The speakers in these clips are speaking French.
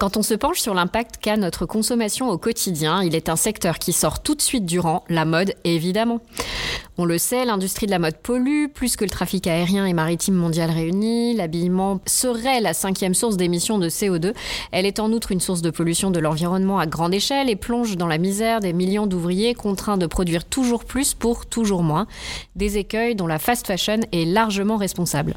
Quand on se penche sur l'impact qu'a notre consommation au quotidien, il est un secteur qui sort tout de suite du rang, la mode évidemment. On le sait, l'industrie de la mode pollue plus que le trafic aérien et maritime mondial réunis. L'habillement serait la cinquième source d'émissions de CO2. Elle est en outre une source de pollution de l'environnement à grande échelle et plonge dans la misère des millions d'ouvriers contraints de produire toujours plus pour toujours moins. Des écueils dont la fast fashion est largement responsable.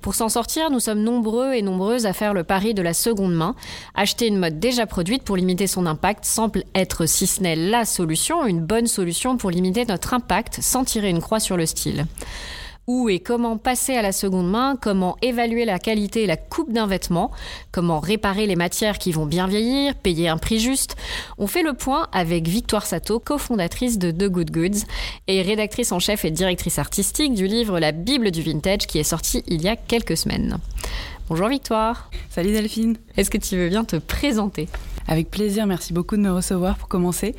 Pour s'en sortir, nous sommes nombreux et nombreuses à faire le pari de la seconde main. Acheter une mode déjà produite pour limiter son impact semble être, si ce n'est la solution, une bonne solution pour limiter notre impact sans tirer une croix sur le style où et comment passer à la seconde main, comment évaluer la qualité et la coupe d'un vêtement, comment réparer les matières qui vont bien vieillir, payer un prix juste. On fait le point avec Victoire Sato, cofondatrice de The Good Goods et rédactrice en chef et directrice artistique du livre La Bible du Vintage qui est sorti il y a quelques semaines. Bonjour Victoire. Salut Delphine. Est-ce que tu veux bien te présenter? Avec plaisir, merci beaucoup de me recevoir pour commencer.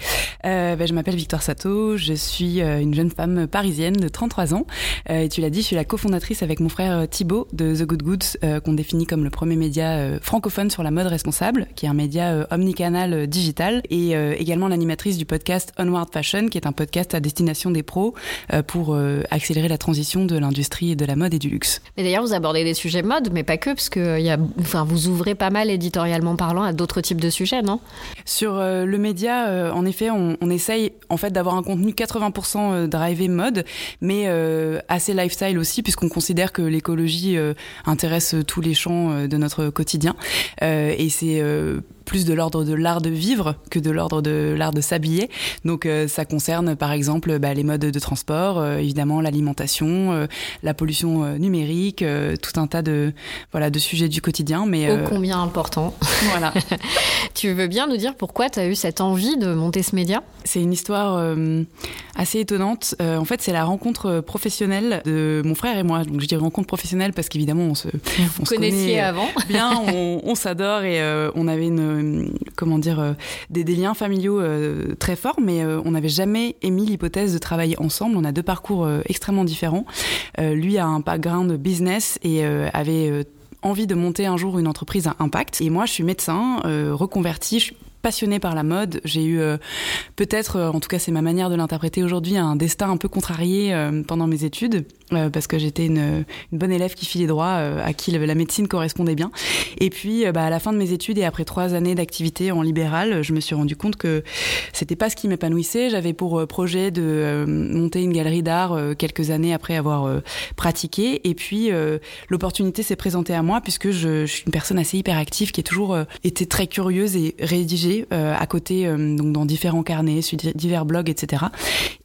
Euh, ben, je m'appelle Victoire Sato, je suis euh, une jeune femme parisienne de 33 ans. Euh, et tu l'as dit, je suis la cofondatrice avec mon frère Thibaut de The Good Goods, euh, qu'on définit comme le premier média euh, francophone sur la mode responsable, qui est un média euh, omnicanal digital, et également l'animatrice du podcast Onward Fashion, qui est un podcast à destination des pros pour accélérer la transition de l'industrie de la mode et du luxe. Et d'ailleurs, vous abordez des sujets mode, mais pas que, parce que y a, enfin, vous ouvrez pas mal éditorialement parlant à d'autres types de sujets non Sur euh, le média, euh, en effet, on, essaye en fait d'avoir un contenu 80% euh, drivé mode, mais assez lifestyle aussi, puisqu'on considère que l'écologie intéresse tous les champs de notre quotidien. et c'est plus de l'ordre de l'art de vivre que de l'ordre de l'art de s'habiller. Donc euh, ça concerne par exemple bah, les modes de transport, euh, évidemment l'alimentation, euh, la pollution numérique, tout un tas de voilà de sujets du quotidien. Mais oh, combien important. Voilà. tu veux bien nous dire pourquoi tu as eu cette envie de monter ce média? C'est une histoire assez étonnante. en fait, c'est la rencontre professionnelle de mon frère et moi. Donc je dis rencontre professionnelle parce qu'évidemment on se on se connaît avant. bien, on, on s'adore et on avait une euh, comment dire, euh, des, liens familiaux euh, très forts, mais on n'avait jamais émis l'hypothèse de travailler ensemble. On a deux parcours extrêmement différents. lui a un background business et avait envie de monter un jour une entreprise à impact. Et moi, je suis médecin, reconverti, je passionnée par la mode. J'ai eu peut-être, en tout cas c'est ma manière de l'interpréter aujourd'hui, un destin un peu contrarié pendant mes études, euh, parce que j'étais une, bonne élève qui filait droit, euh, à qui la médecine correspondait bien. Et puis euh, bah, à la fin de mes études et après trois années d'activité en libéral, je me suis rendu compte que c'était pas ce qui m'épanouissait. J'avais pour euh, projet de monter une galerie d'art quelques années après avoir pratiqué. Et puis l'opportunité s'est présentée à moi puisque je, suis une personne assez hyperactive qui est toujours été très curieuse et rédigée à côté, donc dans différents carnets, sur divers blogs, etc.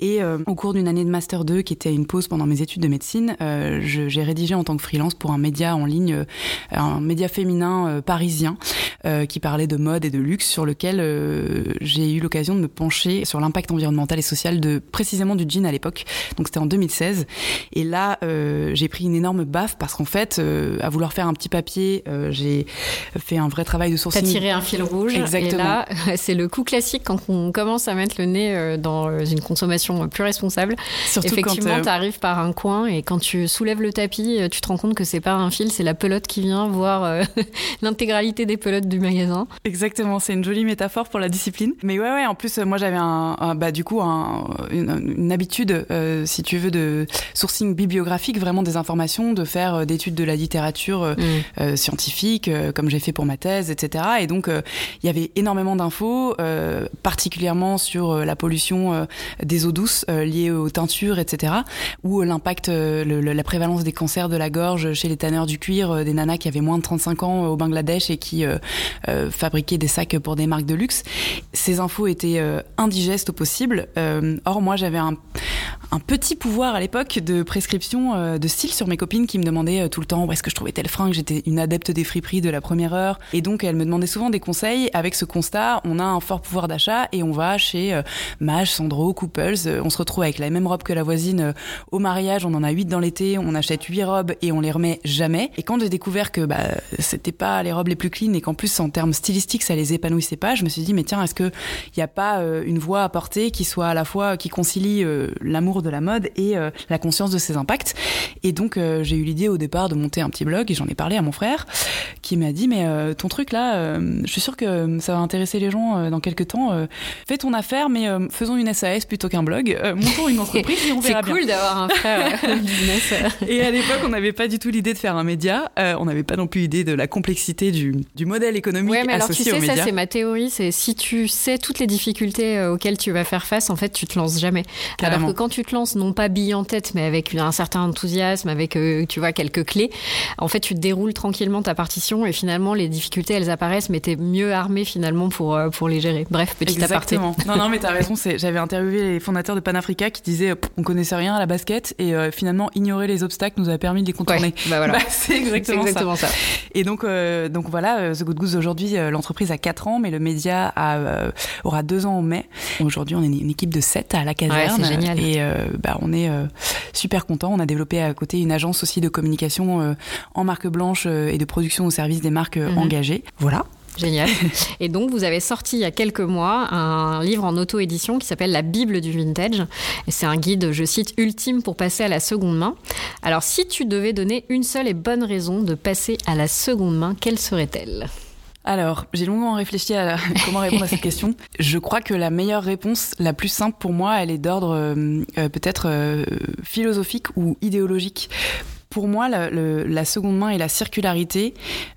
Et au cours d'une année de master 2, qui était une pause pendant mes études de médecine, euh, j'ai rédigé en tant que freelance pour un média en ligne, euh, un média féminin euh, parisien qui parlait de mode et de luxe, sur lequel j'ai eu l'occasion de me pencher sur l'impact environnemental et social de précisément du jean à l'époque. Donc c'était en 2016. Et là, j'ai pris une énorme baffe parce qu'en fait, à vouloir faire un petit papier, j'ai fait un vrai travail de sourcing. T'as tiré un fil rouge. Exactement. Et là, c'est le coup classique quand on commence à mettre le nez dans une consommation plus responsable. Surtout Effectivement, quand, tu arrives par un coin et quand tu soulèves le tapis, euh, tu te rends compte que c'est pas un fil, c'est la pelote qui vient voir euh, l'intégralité des pelotes du magasin. Exactement, c'est une jolie métaphore pour la discipline. Mais ouais, ouais, en plus, moi j'avais un, un, bah, du coup un, une, une, habitude, euh, si tu veux, de sourcing bibliographique, vraiment des informations, de faire d'études de la littérature mm. euh, scientifique, euh, comme j'ai fait pour ma thèse, etc. Et donc, il y avait énormément d'infos, euh, particulièrement sur euh, la pollution euh, des eaux douces liées aux teintures, etc. Ou l'impact, la prévalence des cancers de la gorge chez les tanneurs du cuir, des nanas qui avaient moins de 35 ans au Bangladesh et qui fabriquaient des sacs pour des marques de luxe. Ces infos étaient indigestes au possible. or, moi, j'avais un, petit pouvoir à l'époque de prescription euh, de style sur mes copines qui me demandaient euh, tout le temps où est-ce que je trouvais tel fringue? J'étais une adepte des friperies de la première heure. Et donc, elles me demandaient souvent des conseils. Avec ce constat, on a un fort pouvoir d'achat et on va chez euh, Mage, Sandro, Couples. Euh, on se retrouve avec la même robe que la voisine euh, au mariage. On en a huit dans l'été. On achète huit robes et on les remet jamais. Et quand j'ai découvert que bah, c'était pas les robes les plus clean et qu'en plus, en termes stylistiques, ça les épanouissait pas, je me suis dit, mais tiens, est-ce qu'il n'y a pas une voie à porter qui soit à la fois, qui concilie l'amour de la mode et euh, la conscience de ses impacts? Et donc, euh, j'ai eu l'idée au départ de monter un petit blog et j'en ai parlé à mon frère qui m'a dit mais ton truc là, je suis sûre que ça va intéresser les gens dans quelques temps. fais ton affaire, mais faisons une SAS plutôt qu'un blog. montons une entreprise et on verra bien. C'est cool d'avoir un frère business. et à l'époque, on n'avait pas du tout l'idée de faire un média. on n'avait pas non plus l'idée de la complexité du, du modèle économique ouais, mais alors, tu sais, ça c'est ma théorie. C'est si tu sais toutes les difficultés auxquelles tu vas faire face, en fait, tu te lances jamais. Alors que quand tu te lances, non pas bille en tête, mais avec un certain enthousiasme, avec tu vois quelques clés, en fait, tu déroules tranquillement ta partition et finalement les difficultés elles apparaissent, mais t'es mieux armé finalement pour pour les gérer. Bref, petit Exactement. aparté. Non, non, mais t'as raison. J'avais interviewé les fondateurs de Panafrica qui disaient on connaissait rien à la basket et finalement ignorer les obstacles nous a permis de les contourner. bah voilà. Bah, c'est exactement, ça. Et donc donc voilà, The Good Goose aujourd'hui, l'entreprise a 4 ans, mais le média a, aura 2 ans en mai. Aujourd'hui, on est une équipe de 7 à la caserne. Ouais, génial. Et bah, on est super content. On a développé à côté une agence aussi de communication en marque blanche et de production au service des marques mhm. engagées. Voilà. Génial. Et donc, vous avez sorti il y a quelques mois un livre en auto-édition qui s'appelle La Bible du Vintage. Et c'est un guide, je cite, ultime pour passer à la seconde main. Alors, si tu devais donner une seule et bonne raison de passer à la seconde main, quelle serait-elle? Alors, j'ai longuement réfléchi à comment répondre à cette question. Je crois que la meilleure réponse, la plus simple pour moi, elle est d'ordre euh, euh, peut-être euh, philosophique ou idéologique pour moi, la, seconde main et la circularité,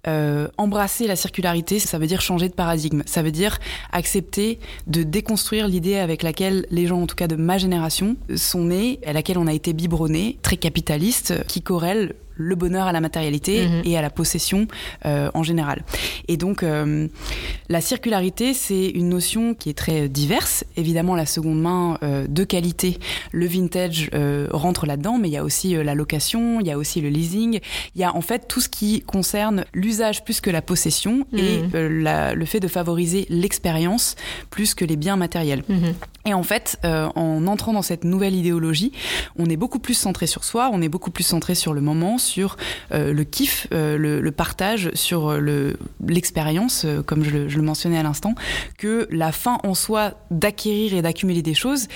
euh, embrasser la circularité, ça veut dire changer de paradigme. Ça veut dire accepter de déconstruire l'idée avec laquelle les gens, en tout cas de ma génération, sont nés, à laquelle on a été biberonné, très capitaliste, qui corrèle le bonheur à la matérialité mhm. et à la possession euh, en général. Et donc, euh, la circularité, c'est une notion qui est très diverse. Évidemment, la seconde main euh, de qualité, le vintage rentre là-dedans, mais il y a aussi la location, il y a aussi le leasing, il y a en fait tout ce qui concerne l'usage plus que la possession et mhm. le fait de favoriser l'expérience plus que les biens matériels. Mhm. Et en fait, en entrant dans cette nouvelle idéologie, on est beaucoup plus centré sur soi, on est beaucoup plus centré sur le moment, sur euh, le kiff, euh, le, partage, sur euh, l'expérience, comme je le, je le, mentionnais à l'instant, que la fin en soi d'acquérir et d'accumuler des choses,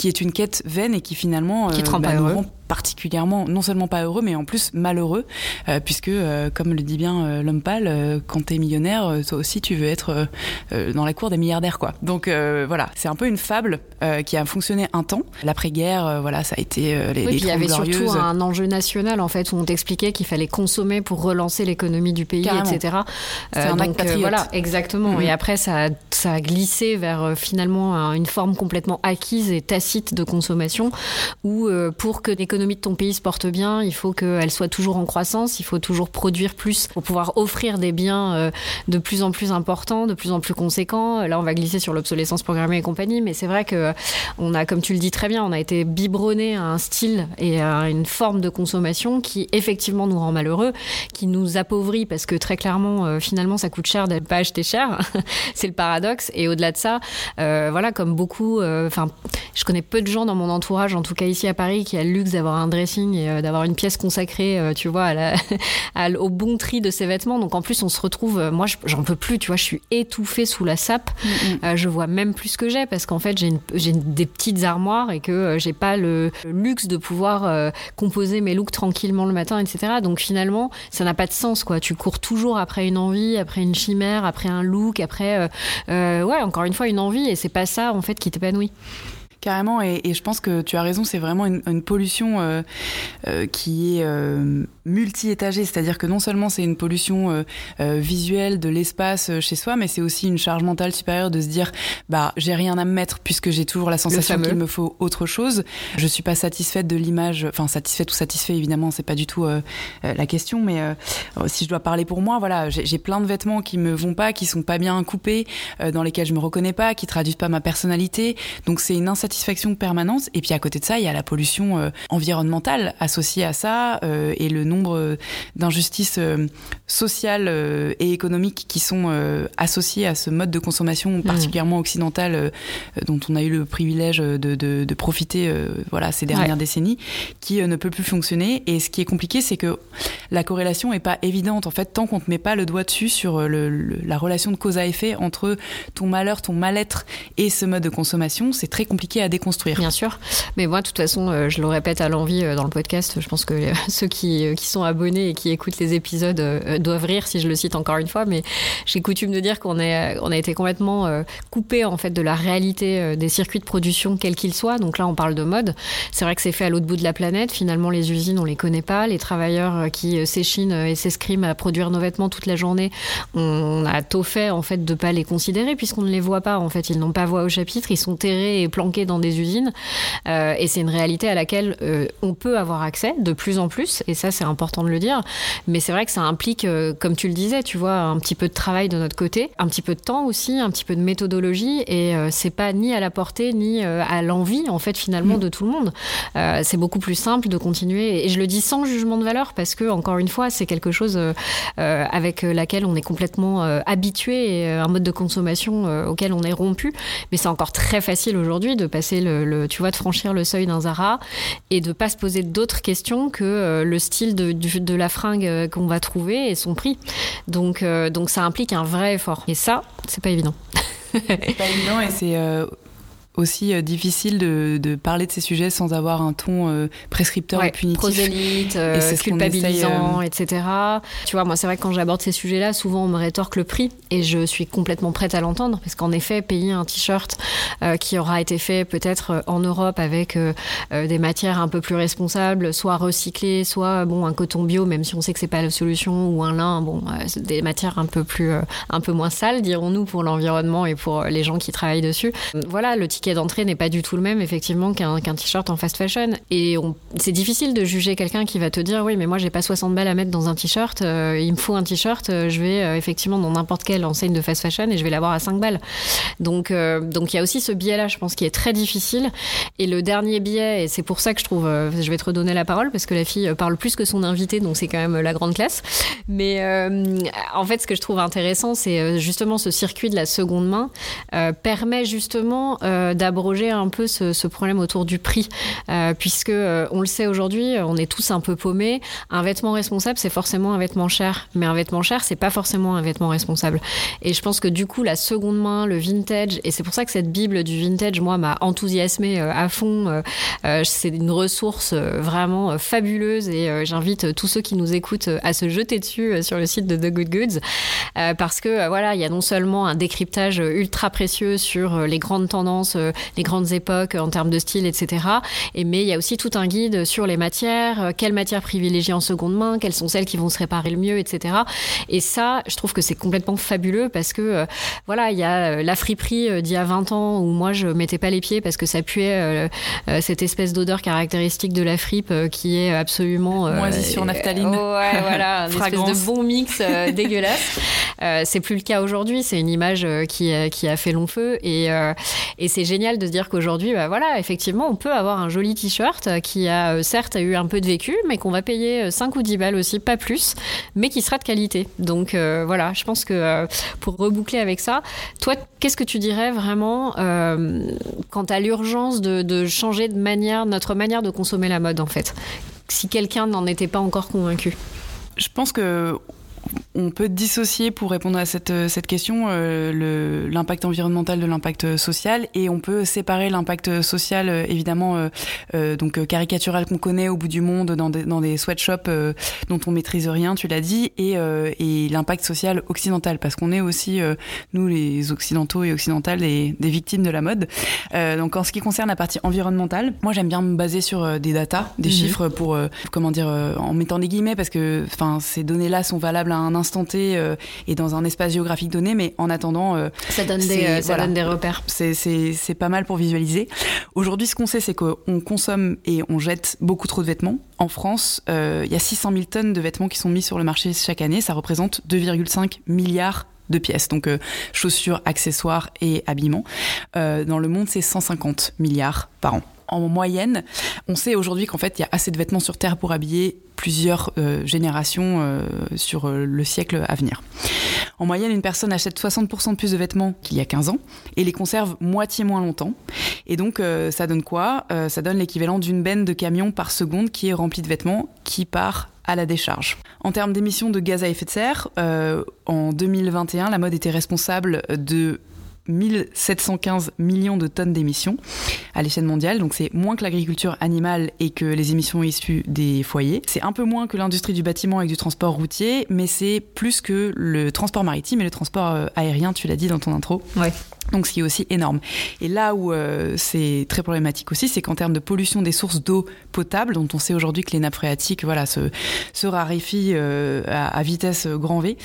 qui est une quête vaine et qui finalement qui te rend bah, pas heureux particulièrement, non seulement pas heureux, mais en plus malheureux, euh, puisque, euh, comme le dit bien euh, l'homme pâle, quand t'es millionnaire, toi aussi tu veux être dans la cour des milliardaires, quoi. Donc voilà, c'est un peu une fable qui a fonctionné un temps. L'après-guerre, voilà, ça a été les, oui, il y avait surtout un enjeu national, en fait, où on t'expliquait qu'il fallait consommer pour relancer l'économie du pays, etc. C'est un acte patriote. voilà, exactement. Mm-hmm. Et après, ça, ça a glissé vers finalement une forme complètement acquise et tacite de consommation, où pour que l'économie de ton pays se porte bien, il faut qu'elle soit toujours en croissance, il faut toujours produire plus pour pouvoir offrir des biens euh, de plus en plus importants, de plus en plus conséquents. Là, on va glisser sur l'obsolescence programmée et compagnie, mais c'est vrai que euh, on a, comme tu le dis très bien, on a été biberonné à un style et à une forme de consommation qui effectivement nous rend malheureux, qui nous appauvrit parce que très clairement, euh, finalement, ça coûte cher d'être pas acheté cher. c'est le paradoxe. Et au-delà de ça, voilà, comme beaucoup, enfin, je connais peu de gens dans mon entourage, en tout cas ici à Paris, qui a le luxe d'avoir un dressing et euh, d'avoir une pièce consacrée, euh, tu vois, à au bon tri de ses vêtements. Donc en plus, on se retrouve, euh, moi, j'en peux plus, tu vois, je suis étouffée sous la sape. Mm, mm. je vois même plus ce que j'ai parce qu'en fait, j'ai des petites armoires et que j'ai pas le, luxe de pouvoir composer mes looks tranquillement le matin, etc. Donc finalement, ça n'a pas de sens, quoi. Tu cours toujours après une envie, après une chimère, après un look, après, ouais, encore une fois, une envie et c'est pas ça, en fait, qui t'épanouit. Carrément, et, et, je pense que tu as raison, c'est vraiment une, une pollution euh, euh, qui est euh, multi-étagée, c'est-à-dire que non seulement c'est une pollution euh, euh, visuelle de l'espace chez soi, mais c'est aussi une charge mentale supérieure de se dire bah j'ai rien à me mettre puisque j'ai toujours la sensation qu'il me faut autre chose. Je suis pas satisfaite de l'image, enfin satisfaite ou satisfait évidemment, c'est pas du tout la question, mais si je dois parler pour moi, voilà, j'ai plein de vêtements qui me vont pas, qui sont pas bien coupés, dans lesquels je me reconnais pas, qui traduisent pas ma personnalité, donc c'est une insatisfaction satisfaction permanente. Et puis à côté de ça, il y a la pollution euh, environnementale associée à ça euh, et le nombre euh, d'injustices sociales et économiques qui sont associées à ce mode de consommation mmh. particulièrement occidental dont on a eu le privilège de, de, de profiter voilà ces dernières décennies, qui ne peut plus fonctionner. Et ce qui est compliqué, c'est que la corrélation est pas évidente. En fait, tant qu'on ne met pas le doigt dessus sur la relation de cause à effet entre ton malheur, ton mal-être et ce mode de consommation, c'est très compliqué à déconstruire. Bien sûr. Mais moi, de toute façon, je le répète à l'envie dans le podcast, je pense que ceux qui, sont abonnés et qui écoutent les épisodes doivent rire si je le cite encore une fois, mais j'ai coutume de dire qu'on on a été complètement coupé en fait de la réalité des circuits de production quels qu'ils soient. Donc là, on parle de mode. C'est vrai que c'est fait à l'autre bout de la planète. Finalement, les usines, on les connaît pas. Les travailleurs euh, qui euh, s'échinent et s'escriment à produire nos vêtements toute la journée, on a tôt fait en fait de pas les considérer puisqu'on ne les voit pas. En fait, ils n'ont pas voix au chapitre. Ils sont terrés et planqués dans des usines. Euh, et c'est une réalité à laquelle on peut avoir accès de plus en plus. Et ça, c'est important de le dire. Mais c'est vrai que ça implique, comme tu le disais, tu vois, un petit peu de travail de notre côté, un petit peu de temps aussi, un petit peu de méthodologie. Et c'est pas ni à la portée ni à l'envie en fait finalement mm. de tout le monde. Euh, c'est beaucoup plus simple de continuer et je le dis sans jugement de valeur parce que encore une fois c'est quelque chose euh, euh, avec laquelle on est complètement habitué et un mode de consommation auquel on est rompu. Mais c'est encore très facile aujourd'hui de passer le, tu vois de franchir le seuil d'un Zara et de pas se poser d'autres questions que le style de, de la fringue qu'on va trouver et son prix. Donc donc ça implique un vrai effort et ça c'est pas évident. c'est pas évident et c'est aussi euh, difficile de, de, parler de ces sujets sans avoir un ton euh, prescripteur et punitif. Prosélyte, euh, culpabilisant, etc. Tu vois, moi, c'est vrai que quand j'aborde ces sujets-là, souvent on me rétorque le prix et je suis complètement prête à l'entendre parce qu'en effet, payer un t-shirt qui aura été fait peut-être en Europe avec des matières un peu plus responsables, soit recyclées, soit bon un coton bio, même si on sait que c'est pas la solution, ou un lin, bon, des matières un peu plus, un peu moins sales, dirons-nous, pour l'environnement et pour les gens qui travaillent dessus. Voilà, le ticket d'entrée n'est pas du tout le même, effectivement, qu'un t-shirt en fast fashion. Et c'est difficile de juger quelqu'un qui va te dire Oui, mais moi, j'ai pas 60 balles à mettre dans un t-shirt, euh, il me faut un t-shirt, euh, je vais euh, effectivement dans n'importe quelle enseigne de fast fashion et je vais l'avoir à 5 balles. Donc, donc il y a aussi ce biais-là, je pense, qui est très difficile. Et le dernier biais, et c'est pour ça que je trouve, je vais te redonner la parole parce que la fille parle plus que son invité, donc c'est quand même la grande classe. Mais en fait, ce que je trouve intéressant, c'est justement ce circuit de la seconde main permet justement d'abroger un peu ce, problème autour du prix, euh, puisque euh, on le sait aujourd'hui, on est tous un peu paumés. Un vêtement responsable, c'est forcément un vêtement cher, mais un vêtement cher, c'est pas forcément un vêtement responsable. Et je pense que du coup, la seconde main, le vintage, et c'est pour ça que cette bible du vintage, moi, m'a enthousiasmé euh, à fond. c'est une ressource vraiment fabuleuse, et j'invite tous ceux qui nous écoutent à se jeter dessus sur le site de The Good Goods, parce que voilà, il y a non seulement un décryptage ultra précieux sur les grandes tendances les grandes époques en termes de style, etc. Et, mais il y a aussi tout un guide sur les matières, euh, quelles matières privilégier en seconde main, quelles sont celles qui vont se réparer le mieux, etc. Et ça, je trouve que c'est complètement fabuleux parce que, euh, voilà, il y a euh, la friperie d'il y a 20 ans où moi je mettais pas les pieds parce que ça puait cette espèce d'odeur caractéristique de la fripe qui est absolument. Moisissure naphtaline. ouais, voilà, une espèce de bon mix dégueulasse. c'est plus le cas aujourd'hui, c'est une image qui, qui a fait long feu et, et c'est génial de se dire qu'aujourd'hui, bah voilà, effectivement, on peut avoir un joli t-shirt qui a euh, certes eu un peu de vécu, mais qu'on va payer 5 euh, ou 10 balles aussi, pas plus, mais qui sera de qualité. Donc euh, voilà, je pense que pour reboucler avec ça, toi, qu'est-ce que tu dirais vraiment quant à l'urgence de, de changer de manière, notre manière de consommer la mode en fait? Si quelqu'un n'en était pas encore convaincu. Je pense que on peut dissocier pour répondre à cette, cette question euh, l'impact environnemental de l'impact social et on peut séparer l'impact social euh, évidemment euh, euh, donc caricatural qu'on connaît au bout du monde dans des, dans des sweatshops dont on maîtrise rien tu l'as dit et, et l'impact social occidental parce qu'on est aussi nous les occidentaux et occidentales des, des victimes de la mode donc en ce qui concerne la partie environnementale moi j'aime bien me baser sur des datas des mhm. chiffres pour comment dire en mettant des guillemets parce que enfin ces données là sont valables à un instant T euh, et dans un espace géographique donné, mais en attendant, euh, ça, donne des, euh, ça donne des repères. C'est pas mal pour visualiser. Aujourd'hui, ce qu'on sait, c'est qu'on consomme et on jette beaucoup trop de vêtements. En France, il y a 600 000 tonnes de vêtements qui sont mis sur le marché chaque année. Ça représente 2,5 milliards de pièces, donc chaussures, accessoires et habillements. dans le monde, c'est 150 milliards par an en moyenne, on sait aujourd'hui qu'en fait, il y a assez de vêtements sur Terre pour habiller plusieurs euh, générations euh, sur euh, le siècle à venir. En moyenne, une personne achète 60% de plus de vêtements qu'il y a 15 ans et les conserve moitié moins longtemps. Et donc, ça donne quoi? Ça donne l'équivalent d'une benne de camion par seconde qui est remplie de vêtements qui part à la décharge. En termes d'émissions de gaz à effet de serre, en 2021, la mode était responsable de 1715 millions de tonnes d'émissions à l'échelle mondiale. Donc c'est moins que l'agriculture animale et que les émissions issues des foyers. C'est un peu moins que l'industrie du bâtiment et du transport routier, mais c'est plus que le transport maritime et le transport euh, aérien, tu l'as dit dans ton intro. Ouais. Donc ce qui est aussi énorme. Et là où euh, c'est très problématique aussi, c'est qu'en termes de pollution des sources d'eau potable, dont on sait aujourd'hui que les nappes phréatiques voilà, se, se raréfient euh, à, vitesse grand V,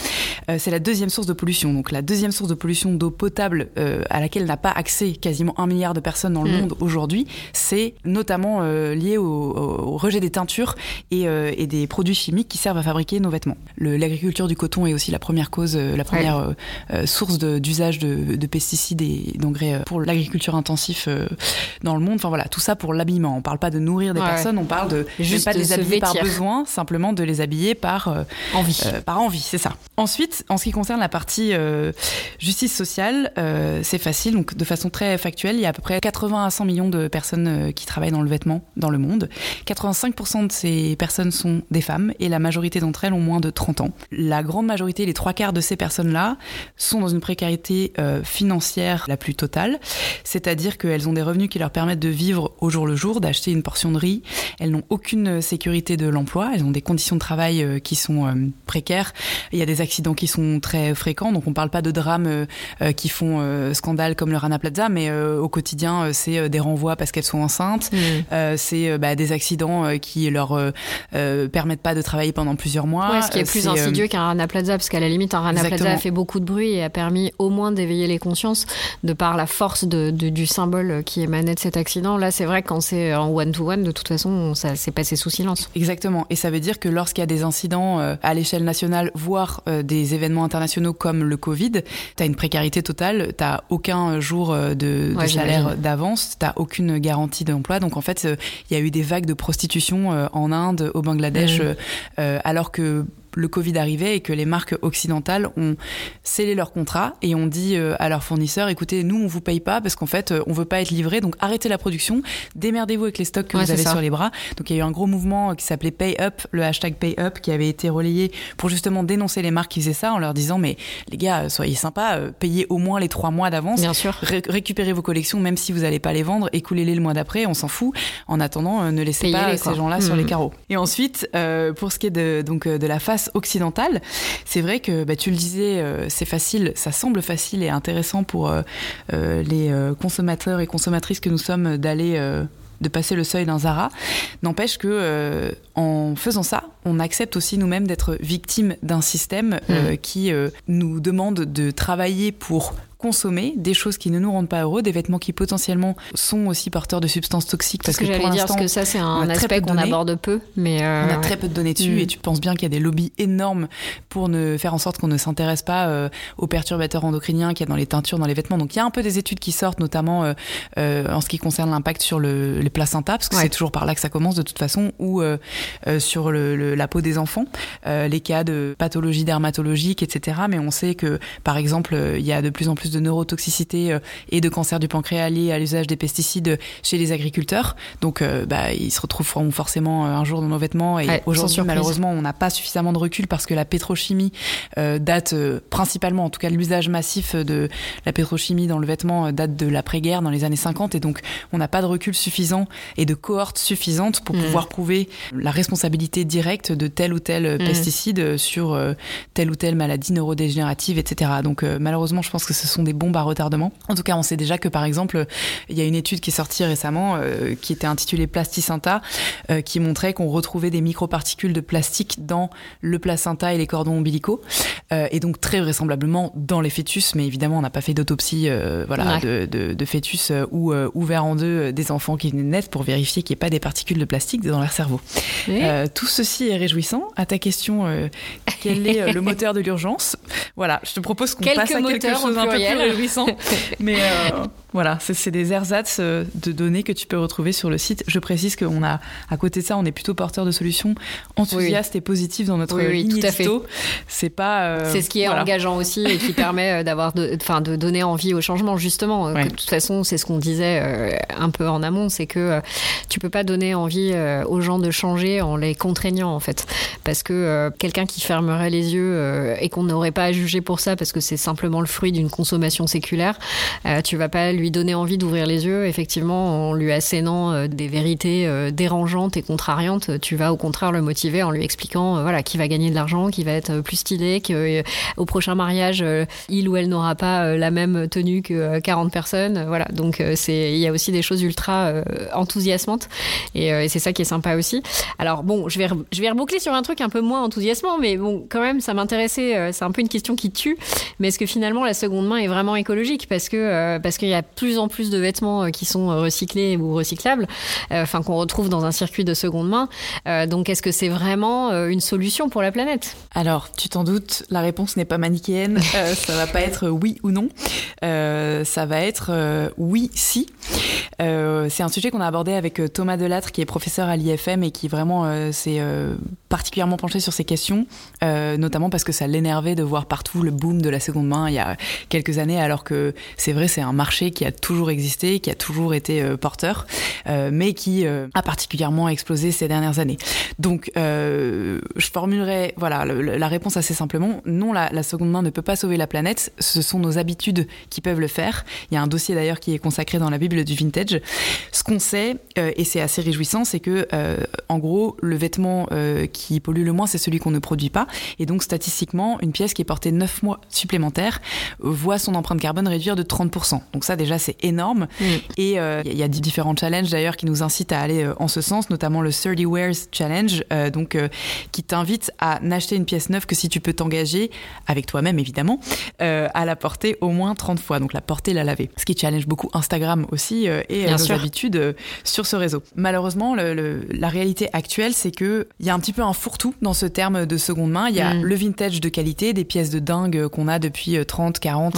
c'est la deuxième source de pollution. Donc la deuxième source de pollution d'eau potable à laquelle n'a pas accès quasiment un milliard de personnes dans le mm. monde aujourd'hui, c'est notamment lié au, rejet des teintures et, et, des produits chimiques qui servent à fabriquer nos vêtements. L'agriculture du coton est aussi la première cause, la première source d'usage de, de pesticides d'engrais euh, pour l'agriculture intensif euh, dans le monde. Enfin voilà, tout ça pour l'habillement. On parle pas de nourrir des personnes, on parle de juste pas de les habiller par besoin, simplement de les habiller par euh, envie. par envie, c'est ça. Ensuite, en ce qui concerne la partie justice sociale, c'est facile. Donc de façon très factuelle, il y a à peu près 80 à 100 millions de personnes qui travaillent dans le vêtement dans le monde. 85% de ces personnes sont des femmes et la majorité d'entre elles ont moins de 30 ans. La grande majorité, les trois quarts de ces personnes-là, sont dans une précarité financière la plus totale, c'est-à-dire qu'elles ont des revenus qui leur permettent de vivre au jour le jour, d'acheter une portion de riz. Elles n'ont aucune sécurité de l'emploi, elles ont des conditions de travail euh, qui sont euh, précaires. Il y a des accidents qui sont très fréquents, donc on ne parle pas de drames euh, qui font scandale comme le Rana Plaza, mais au quotidien, c'est des renvois parce qu'elles sont enceintes, mmh. c'est bah, des accidents qui leur permettent pas de travailler pendant plusieurs mois. Ouais, ce qui est plus insidieux qu'un Rana Plaza, parce qu'à la limite, un Rana Plaza a fait beaucoup de bruit et a permis au moins d'éveiller les consciences de par la force de, du symbole qui émanait de cet accident. Là, c'est vrai quand c'est en one-to-one, de toute façon, ça s'est passé sous silence. Exactement. Et ça veut dire que lorsqu'il y a des incidents euh, à l'échelle nationale, voire euh, des événements internationaux comme le Covid, tu as une précarité totale, tu aucun jour euh, de, salaire d'avance, tu aucune garantie d'emploi. Donc en fait, il y a eu des vagues de prostitution en Inde, au Bangladesh, mmh. alors que le Covid arrivait et que les marques occidentales ont scellé leur contrat et ont dit euh, à leurs fournisseurs écoutez, nous on vous paye pas parce qu'en fait euh, on veut pas être livré, donc arrêtez la production, démerdez-vous avec les stocks que vous avez sur les bras. Donc il y a eu un gros mouvement qui s'appelait Pay Up, le hashtag Pay Up qui avait été relayé pour justement dénoncer les marques qui faisaient ça en leur disant mais les gars soyez sympas, euh, payez au moins les trois mois d'avance, bien sûr, récupérez vos collections même si vous n'allez pas les vendre, écoulez-les le mois d'après, on s'en fout. En attendant, ne laissez pas ces gens-là sur les mmh. carreaux. Et ensuite, pour ce qui est de donc de la face occidentale. C'est vrai que bah, tu le disais, euh, c'est facile, ça semble facile et intéressant pour euh, euh, les consommateurs et consommatrices que nous sommes d'aller de passer le seuil d'un Zara. N'empêche que en faisant ça, on accepte aussi nous-mêmes d'être victimes d'un système mmh. qui nous demande de travailler pour consommer des choses qui ne nous rendent pas heureux, des vêtements qui potentiellement sont aussi porteurs de substances toxiques. Parce que, que j'allais dire, parce que ça c'est un aspect qu'on aborde peu, mais euh, on a très peu de données dessus mm. et tu penses bien qu'il y a des lobbies énormes pour ne faire en sorte qu'on ne s'intéresse pas euh, aux perturbateurs endocriniens qu'il y a dans les teintures, dans les vêtements. Donc il y a un peu des études qui sortent, notamment euh, en ce qui concerne l'impact sur le, les placentas, parce que c'est toujours par là que ça commence de toute façon, ou sur le, la peau des enfants, les cas de pathologies dermatologiques, etc. Mais on sait que par exemple il y a de plus en plus de neurotoxicité euh, et de cancer du pancréas liés à l'usage des pesticides chez les agriculteurs. Donc, euh, bah, ils se retrouveront forcément euh, un jour dans nos vêtements. Et aujourd'hui, malheureusement, on n'a pas suffisamment de recul parce que la pétrochimie date principalement, en tout cas, l'usage massif de la pétrochimie dans le vêtement date de l'après-guerre, dans les années 50. Et donc, on n'a pas de recul suffisant et de cohorte suffisante pour mm. pouvoir prouver la responsabilité directe de tel ou tel mm. pesticide sur telle ou telle maladie neurodégénérative, etc. Donc, malheureusement, je pense que ce sont des bombes à retardement. En tout cas, on sait déjà que par exemple, il y a une étude qui est sortie récemment euh, qui était intitulée Plasticenta, euh, qui montrait qu'on retrouvait des microparticules de plastique dans le placenta et les cordons ombilicaux, euh, et donc très vraisemblablement dans les fœtus. Mais évidemment, on n'a pas fait d'autopsie, voilà, de, de, fœtus ou ouvert en deux des enfants qui naissent pour vérifier qu'il n'y ait pas des particules de plastique dans leur cerveau. tout ceci est réjouissant. À ta question, quel est le moteur de l'urgence? Voilà, je te propose qu'on passe à quelque chose un peu plus réjouissant. Mais voilà, c'est des ersatz de données que tu peux retrouver sur le site. Je précise qu'on a, à côté de ça, on est plutôt porteur de solutions enthousiastes et positives dans notre oui, ligne tout à fait. C'est pas. c'est ce qui est engageant aussi et qui permet d'avoir, enfin, de, donner envie au changement justement. de toute façon, c'est ce qu'on disait un peu en amont, c'est que tu peux pas donner envie aux gens de changer en les contraignant en fait, parce que quelqu'un qui fermerait les yeux et qu'on n'aurait pas à juger pour ça parce que c'est simplement le fruit d'une consommation séculaire, tu vas pas lui donner envie d'ouvrir les yeux, effectivement, en lui assénant euh, des vérités euh, dérangeantes et contrariantes. Tu vas au contraire le motiver en lui expliquant, euh, voilà, qui va gagner de l'argent, qui va être plus stylé, qu'au prochain mariage, il ou elle n'aura pas la même tenue que 40 personnes. Voilà, donc c'est, il y a aussi des choses ultra enthousiasmantes et, c'est ça qui est sympa aussi. Alors bon, je vais, je vais reboucler sur un truc un peu moins enthousiasmant, mais bon, quand même, ça m'intéressait. c'est un peu une question qui tue, mais est-ce que finalement la seconde main est vraiment écologique parce que parce qu'il y a plus en plus de vêtements euh, qui sont euh, recyclés ou recyclables, euh, enfin qu'on retrouve dans un circuit de seconde main. donc est-ce que c'est vraiment une solution pour la planète? Alors, tu t'en doutes, la réponse n'est pas manichéenne. ça va pas être oui ou non. ça va être oui si. c'est un sujet qu'on a abordé avec Thomas Delattre, qui est professeur à l'IFM et qui vraiment s'est particulièrement penché sur ces questions, notamment parce que ça l'énervait de voir partout le boom de la seconde main il y a quelques années, alors que c'est vrai, c'est un marché qui a toujours existé, qui a toujours été euh, porteur, euh, mais qui euh, a particulièrement explosé ces dernières années. Donc, je formulerai voilà la réponse assez simplement. Non, la, seconde main ne peut pas sauver la planète. Ce sont nos habitudes qui peuvent le faire. Il y a un dossier d'ailleurs qui est consacré dans la Bible du vintage. Ce qu'on sait, et c'est assez réjouissant, c'est que en gros, le vêtement qui pollue le moins, c'est celui qu'on ne produit pas. Et donc, statistiquement, une pièce qui est portée 9 mois supplémentaires voit son empreinte carbone réduire de 30%. Donc ça, déjà, c'est énorme. Et il euh, y a différents challenges d'ailleurs qui nous incitent à aller euh, en ce sens, notamment le 30 Wears Challenge, euh, donc qui t'invite à n'acheter une pièce neuve que si tu peux t'engager, avec toi-même évidemment, à la porter au moins 30 fois. Donc la porter, la laver. Ce qui challenge beaucoup Instagram aussi et nos habitudes sur ce réseau. Malheureusement, la réalité actuelle, c'est que il y a un petit peu un fourre-tout dans ce terme de seconde main. Il y a mm. le vintage de qualité, des pièces de dingue qu'on a depuis 30, 40,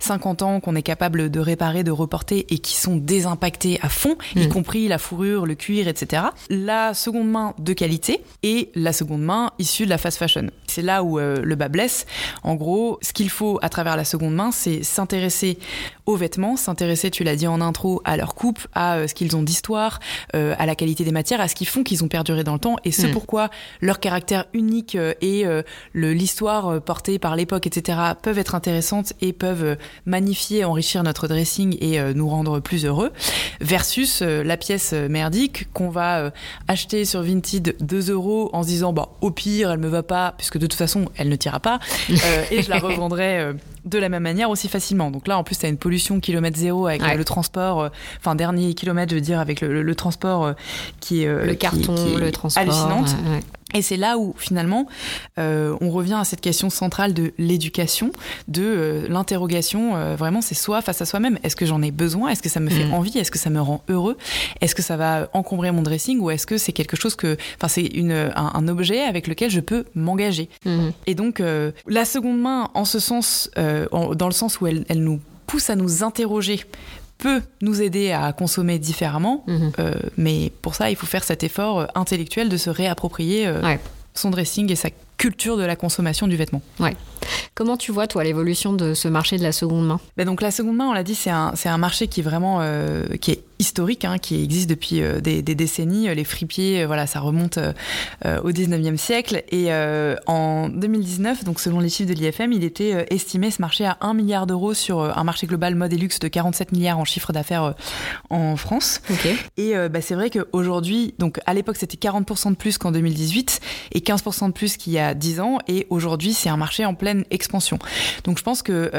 50 ans, qu'on est capable de réparer, de reporter et qui sont désimpactés à fond, y mm. compris la fourrure, le cuir, etc. La seconde main de qualité et la seconde main issue de la fast fashion. C'est là où euh, le bas blesse. En gros, ce qu'il faut à travers la seconde main, c'est s'intéresser aux vêtements, s'intéresser, tu l'as dit en intro, à leur coupe, à euh, ce qu'ils ont d'histoire, euh, à la qualité des matières, à ce qu'ils font qu'ils ont perduré dans le temps et ce mm. pourquoi leur caractère unique et l'histoire portée par l'époque, etc., peuvent être intéressantes et peuvent magnifier, enrichir notre dressing et nous rendre plus heureux, versus la pièce merdique qu'on va acheter sur Vinted 2 euros en se disant, bah, au pire, elle me va pas, puisque de toute façon, elle ne tira pas, et je la revendrai de la même manière aussi facilement. Donc là, en plus, tu as une pollution kilomètre zéro avec le transport, euh, enfin, dernier kilomètre, je veux dire, avec le, transport euh, qui est. Euh, le carton, le transport. Hallucinante. Et c'est là où finalement on revient à cette question centrale de l'éducation, de l'interrogation. vraiment, c'est soi face à soi-même. Est-ce que j'en ai besoin? Est-ce que ça me fait mm. envie? Est-ce que ça me rend heureux? Est-ce que ça va encombrer mon dressing? Ou est-ce que c'est quelque chose que, enfin, c'est une un, objet avec lequel je peux m'engager? Mm. Et donc la seconde main, en ce sens, dans le sens où elle, nous pousse à nous interroger peut nous aider à consommer différemment, mhm. euh, mais pour ça, il faut faire cet effort euh, intellectuel de se réapproprier euh, son dressing et sa culture de la consommation du vêtement. Ouais. Comment tu vois, toi, l'évolution de ce marché de la seconde main? Ben Donc, la seconde main, on l'a dit, c'est un, un marché qui est vraiment qui est historique, hein, qui existe depuis euh, des, des, décennies. Les fripiers, euh, voilà, ça remonte euh, au 19e siècle. Et en 2019, donc selon les chiffres de l'IFM, il était estimé ce marché à 1 milliard d'euros sur un marché global mode et luxe de 47 milliards en chiffre d'affaires en France. Et bah, c'est vrai qu'aujourd'hui, donc à l'époque c'était 40% de plus qu'en 2018 et 15% de plus qu'il y a 10 ans. Et aujourd'hui, c'est un marché en pleine expansion. Donc je pense que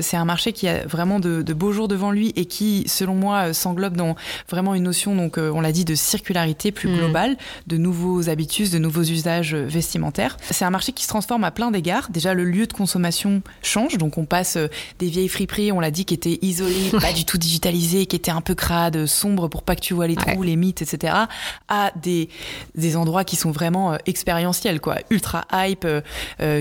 c'est un marché qui a vraiment de, de beaux jours devant lui et qui, selon moi, s'englobe dans vraiment une notion, donc on l'a dit, de circularité plus mm. globale, de nouveaux habitus, de nouveaux usages vestimentaires. C'est un marché qui se transforme à plein d'égards. Déjà, le lieu de consommation change, donc on passe des vieilles friperies, on l'a dit, qui étaient isolées, pas du tout digitalisées, qui étaient un peu crades, sombres pour pas que tu vois les trous, les mythes, etc., à des, des endroits qui sont vraiment expérientiels, quoi, ultra hype,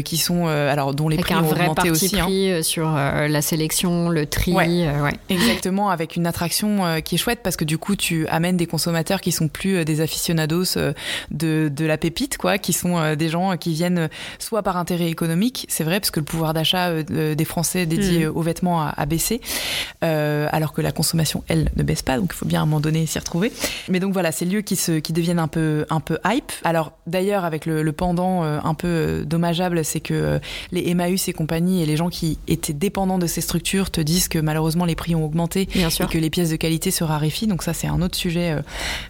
qui sont, alors dont les prix un ont vrai augmenté parti aussi. Hein. Sur la sélection, le tri. Ouais. Exactement, avec une attraction qui est chouette parce que du coup, tu amènes des consommateurs qui sont plus des aficionados de, de la pépite, quoi, qui sont des gens qui viennent soit par intérêt économique, c'est vrai, parce que le pouvoir d'achat des Français dédié mm. aux vêtements a, baissé, alors que la consommation, elle, ne baisse pas, donc il faut bien à un moment donné s'y retrouver. Mais donc voilà, ces lieux qui, se, qui deviennent un peu, un peu hype. Alors d'ailleurs, avec le, le pendant un peu dommageable, c'est que les Emmaüs et compagnie et les gens qui étaient dépendants de ces structures te disent que malheureusement les prix ont augmenté et que les pièces de qualité se raréfient. Donc ça, c'est un autre sujet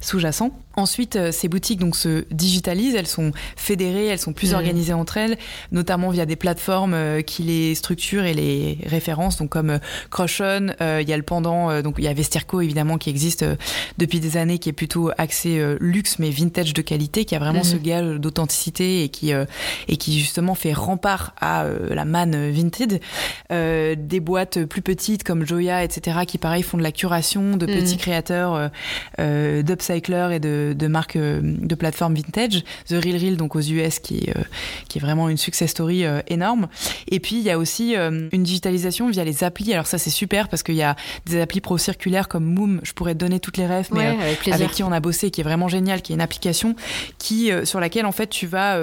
sous-jacent. Ensuite, euh, ces boutiques donc se digitalisent, elles sont fédérées, elles sont plus mmh. organisées entre elles, notamment via des plateformes euh, qui les structurent et les référencent, donc comme euh, Crochon, il y a le pendant, donc il y a Vestirco évidemment qui existe depuis des années, qui est plutôt axé luxe mais vintage de qualité, qui a vraiment mmh. ce gage d'authenticité et qui et qui justement fait rempart à la manne vintage. des boîtes plus petites comme Joya, etc., qui pareil font de la curation de mmh. petits créateurs, d'upcyclers et de de, marques euh, de plateforme vintage. The Real Real, donc aux US, qui, euh, qui est vraiment une success story euh, énorme. Et puis, il y a aussi une digitalisation via les applis. Alors ça, c'est super parce qu'il y a des applis pro-circulaires comme Moom. Je pourrais te donner toutes les refs, mais avec, qui on a bossé, qui est vraiment génial, qui est une application qui, sur laquelle, en fait, tu vas,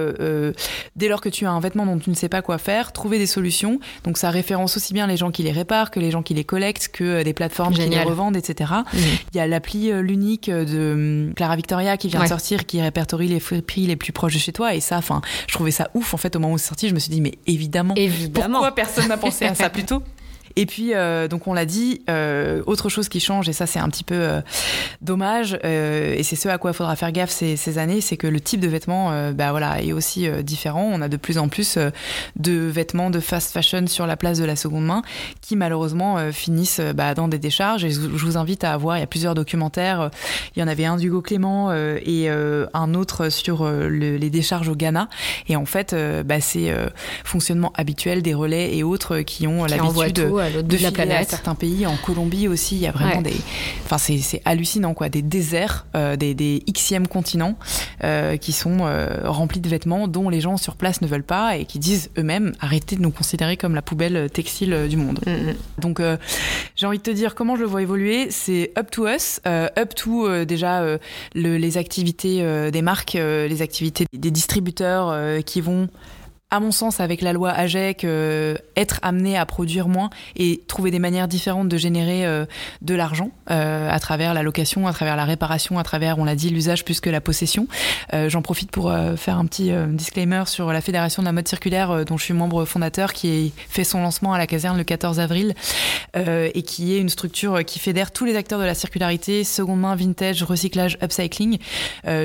dès lors que tu as un vêtement dont tu ne sais pas quoi faire, trouver des solutions. Donc ça référence aussi bien les gens qui les réparent que les gens qui les collectent, que des plateformes qui les revendent, etc. Mmh. Il y a l'appli l'unique de Clara Victor qui vient de sortir, qui répertorie les prix les plus proches de chez toi. Et ça, enfin, je trouvais ça ouf. En fait, au moment où c'est sorti, je me suis dit, mais évidemment, évidemment. pourquoi personne n'a pensé à ça plus tôt et puis, euh, donc on l'a dit, euh, autre chose qui change, et ça c'est un petit peu euh, dommage, et c'est ce à quoi il faudra faire gaffe ces, ces années, c'est que le type de vêtements bah, voilà, est aussi différent. On a de plus en plus de vêtements de fast fashion sur la place de la seconde main qui malheureusement finissent bah, dans des décharges. Et je, vous invite à voir, il y a plusieurs documentaires. Il y en avait un d'Hugo Clément et un autre sur les décharges au Ghana. Et en fait, bah, c'est fonctionnement habituel des relais et autres qui ont l'habitude de, la planète. certains pays, en Colombie aussi, il y a vraiment des. Enfin, c'est hallucinant, quoi. Des déserts, euh, des, des xème continents euh, qui sont euh, remplis de vêtements dont les gens sur place ne veulent pas et qui disent eux-mêmes arrêtez de nous considérer comme la poubelle textile du monde. Mm, mm. Donc, j'ai envie de te dire comment je le vois évoluer. C'est up to us, up to déjà le, les activités des marques, les activités des distributeurs qui vont à mon sens, avec la loi AGEC, euh, être amené à produire moins et trouver des manières différentes de générer euh, de l'argent euh, à travers la location, à travers la réparation, à travers, on l'a dit, l'usage plus que la possession. J'en profite pour faire un petit disclaimer sur la Fédération de la mode circulaire dont je suis membre fondateur qui fait son lancement à la caserne le 14 avril et qui est une structure qui fédère tous les acteurs de la circularité, seconde main, vintage, recyclage, upcycling,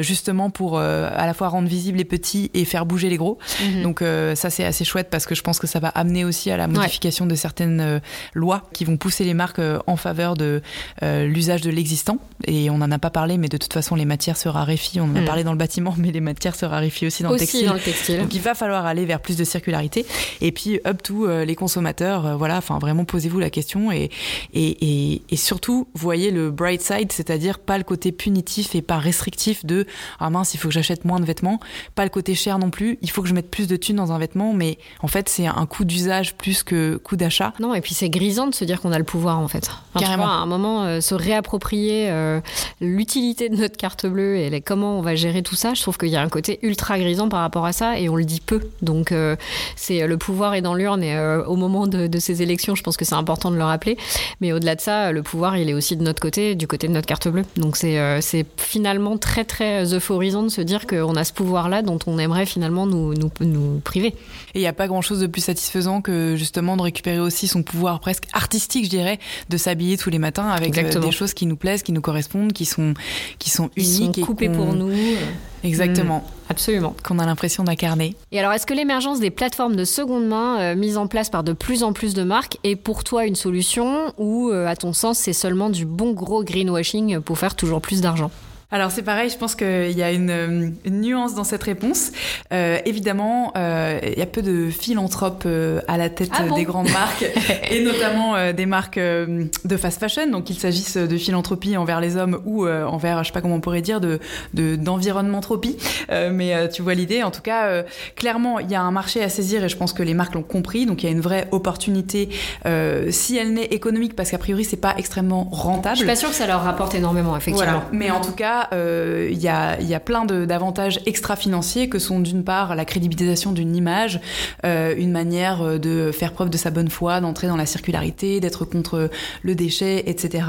justement pour à la fois rendre visibles les petits et faire bouger les gros. Mhm. Donc euh, ça c'est assez chouette parce que je pense que ça va amener aussi à la modification de certaines euh, lois qui vont pousser les marques euh, en faveur de l'usage de l'existant. Et on n'en a pas parlé, mais de toute façon les matières se raréfient. On en a mm. parlé dans le bâtiment, mais les matières se raréfient aussi dans, le, textile. dans le textile. Donc il va falloir aller vers plus de circularité. Et puis up to les consommateurs, voilà, enfin vraiment posez-vous la question et, et, et, et, surtout voyez le bright side, c'est-à-dire pas le côté punitif et pas restrictif de ah mince il faut que j'achète moins de vêtements, pas le côté cher non plus, il faut que je mette plus de thunes dans un vêtement, mais en fait, c'est un coût d'usage plus que coût d'achat. Non, et puis c'est grisant de se dire qu'on a le pouvoir, en fait. Carrément. à un moment, euh, se réapproprier euh, l'utilité de notre carte bleue et comment on va gérer tout ça, je trouve qu'il y a un côté ultra grisant par rapport à ça et on le dit peu. Donc, euh, c'est le pouvoir est dans l'urne et au moment de, ces élections, je pense que c'est important de le rappeler. Mais au-delà de ça, le pouvoir, il est aussi de notre côté, du côté de notre carte bleue. Donc, c'est c'est finalement très, très euphorisant de se dire qu'on a ce pouvoir-là dont on aimerait finalement nous, nous, nous Et il n'y a pas grand-chose de plus satisfaisant que justement de récupérer aussi son pouvoir presque artistique, je dirais, de s'habiller tous les matins avec euh, des choses qui nous plaisent, qui nous correspondent, qui sont, qui sont uniques. Qui sont coupées pour nous. Exactement. Mm. Absolument. Qu'on a l'impression d'incarner. Et alors, est-ce que l'émergence des plateformes de seconde main euh, mises en place par de plus en plus de marques est pour toi une solution ou, euh, à ton sens, c'est seulement du bon gros greenwashing pour faire toujours plus d'argent? Alors c'est pareil, je pense qu'il y a une, une, nuance dans cette réponse. Euh, évidemment, euh, il y a peu de philanthropes euh, à la tête Ah bon des grandes marques, et notamment euh, des marques euh, de fast fashion, donc qu'il s'agisse de philanthropie envers les hommes ou euh, envers, je sais pas comment on pourrait dire, de de- d'environnementropie. Euh, mais euh, tu vois l'idée. En tout cas, euh, clairement, il y a un marché à saisir, et je pense que les marques l'ont compris. Donc il y a une vraie opportunité, euh, si elle n'est économique, parce qu'a priori c'est pas extrêmement rentable. Je suis pas sûre que ça leur rapporte énormément, effectivement. Voilà. Mais en tout cas, euh, il y, a, y a plein d'avantages extra-financiers que sont d'une part la crédibilisation d'une image, euh, une manière euh, de faire preuve de sa bonne foi, d'entrer dans la circularité, d'être contre le déchet, etc.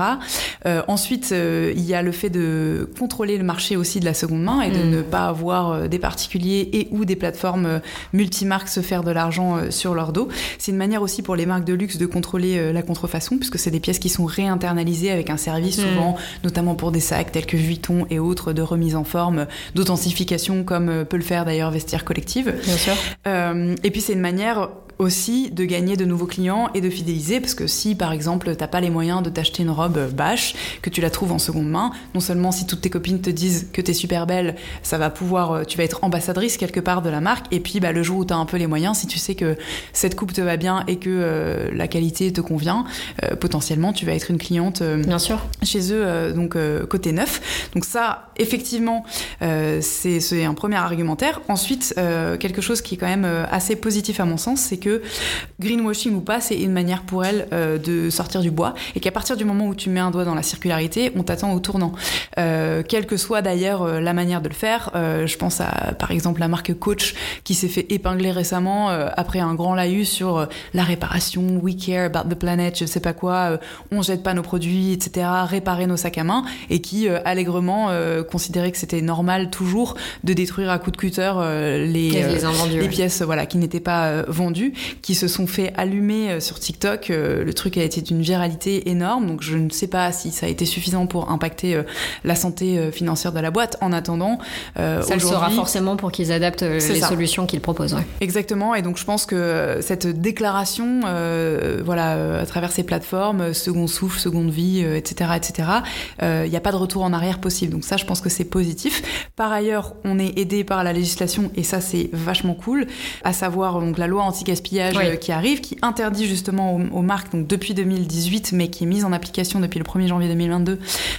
Ensuite, il y a le fait de contrôler le marché aussi de la seconde main et de Mm. ne pas avoir des particuliers et ou des plateformes multimarques se faire de l'argent sur leur dos. C'est une manière aussi pour les marques de luxe de contrôler la contrefaçon, puisque c'est des pièces qui sont réinternalisées avec un service Mm. souvent, notamment pour des sacs tels que Vuitton et autres de remise en forme, d'authentification comme peut le faire d'ailleurs Vestiaire Collective. Bien sûr. Euh, et puis c'est une manière aussi de gagner de nouveaux clients et de fidéliser parce que si par exemple t'as pas les moyens de t'acheter une robe euh, bâche que tu la trouves en seconde main non seulement si toutes tes copines te disent que t'es super belle ça va pouvoir euh, tu vas être ambassadrice quelque part de la marque et puis bah, le jour où t'as un peu les moyens si tu sais que cette coupe te va bien et que euh, la qualité te convient euh, potentiellement tu vas être une cliente euh, Bien sûr. chez eux, donc côté neuf. Donc ça, effectivement, c'est un premier argumentaire. Ensuite, quelque chose qui est quand même assez positif à mon sens, c'est que greenwashing ou pas, c'est une manière pour elle euh, de sortir du bois et qu'à partir du moment où tu mets un doigt dans la circularité, on t'attend au tournant. Euh, quelle que soit d'ailleurs euh, la manière de le faire, euh, je pense à par exemple la marque Coach qui s'est fait épingler récemment après un grand laïus sur la réparation, we care about the planet, je sais pas quoi, on jette pas nos produits, etc., réparer nos sacs à main, et qui allègrement considérait que c'était normal toujours de détruire à coups de cutter les, Les, pièces voilà qui n'étaient pas vendues, qui se sont fait allumer euh, sur TikTok. Euh, le truc a été d'une viralité énorme, donc je ne sais pas si ça a été suffisant pour impacter euh, la santé financière de la boîte. En attendant, Ça le sera forcément pour qu'ils adaptent les ça. solutions qu'ils proposent. ouais. Exactement, et donc je pense que cette déclaration, euh, voilà, à travers ces plateformes, second souffle, seconde vie, etc., etc., euh, il n'y a pas de retour en arrière possible. Donc ça, je pense que c'est positif. Par ailleurs, on est aidé par la législation, et ça, c'est vachement cool, à savoir donc la loi anti-gaspillage Oui. euh, qui arrive, qui interdit justement aux, aux marques, donc depuis 2018, mais qui est mise en application depuis le 1er janvier 2022,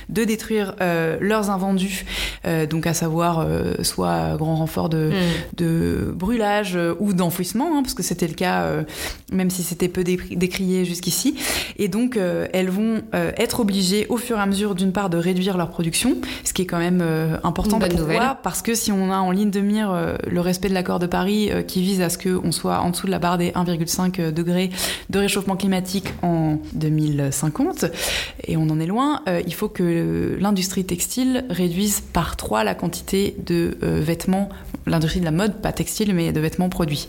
de détruire euh, leurs invendus, euh, donc à savoir soit grand renfort de Mm. de brûlage ou d'enfouissement, hein, parce que c'était le cas, même si c'était peu dé- décrié jusqu'ici. Et donc, elles vont être obligées, au fur et à mesure, d'une part, de réduire leur production, ce qui est quand même important. Pourquoi nouvelle. Parce que si on a en ligne de mire le respect de l'accord de Paris, qui vise à ce qu'on soit en dessous de la barre des 1,5 degrés de réchauffement climatique en 2050, et on en est loin, euh, il faut que l'industrie textile réduise par 3 la quantité de euh, vêtements, l'industrie de la mode, pas textile, mais de vêtements produits.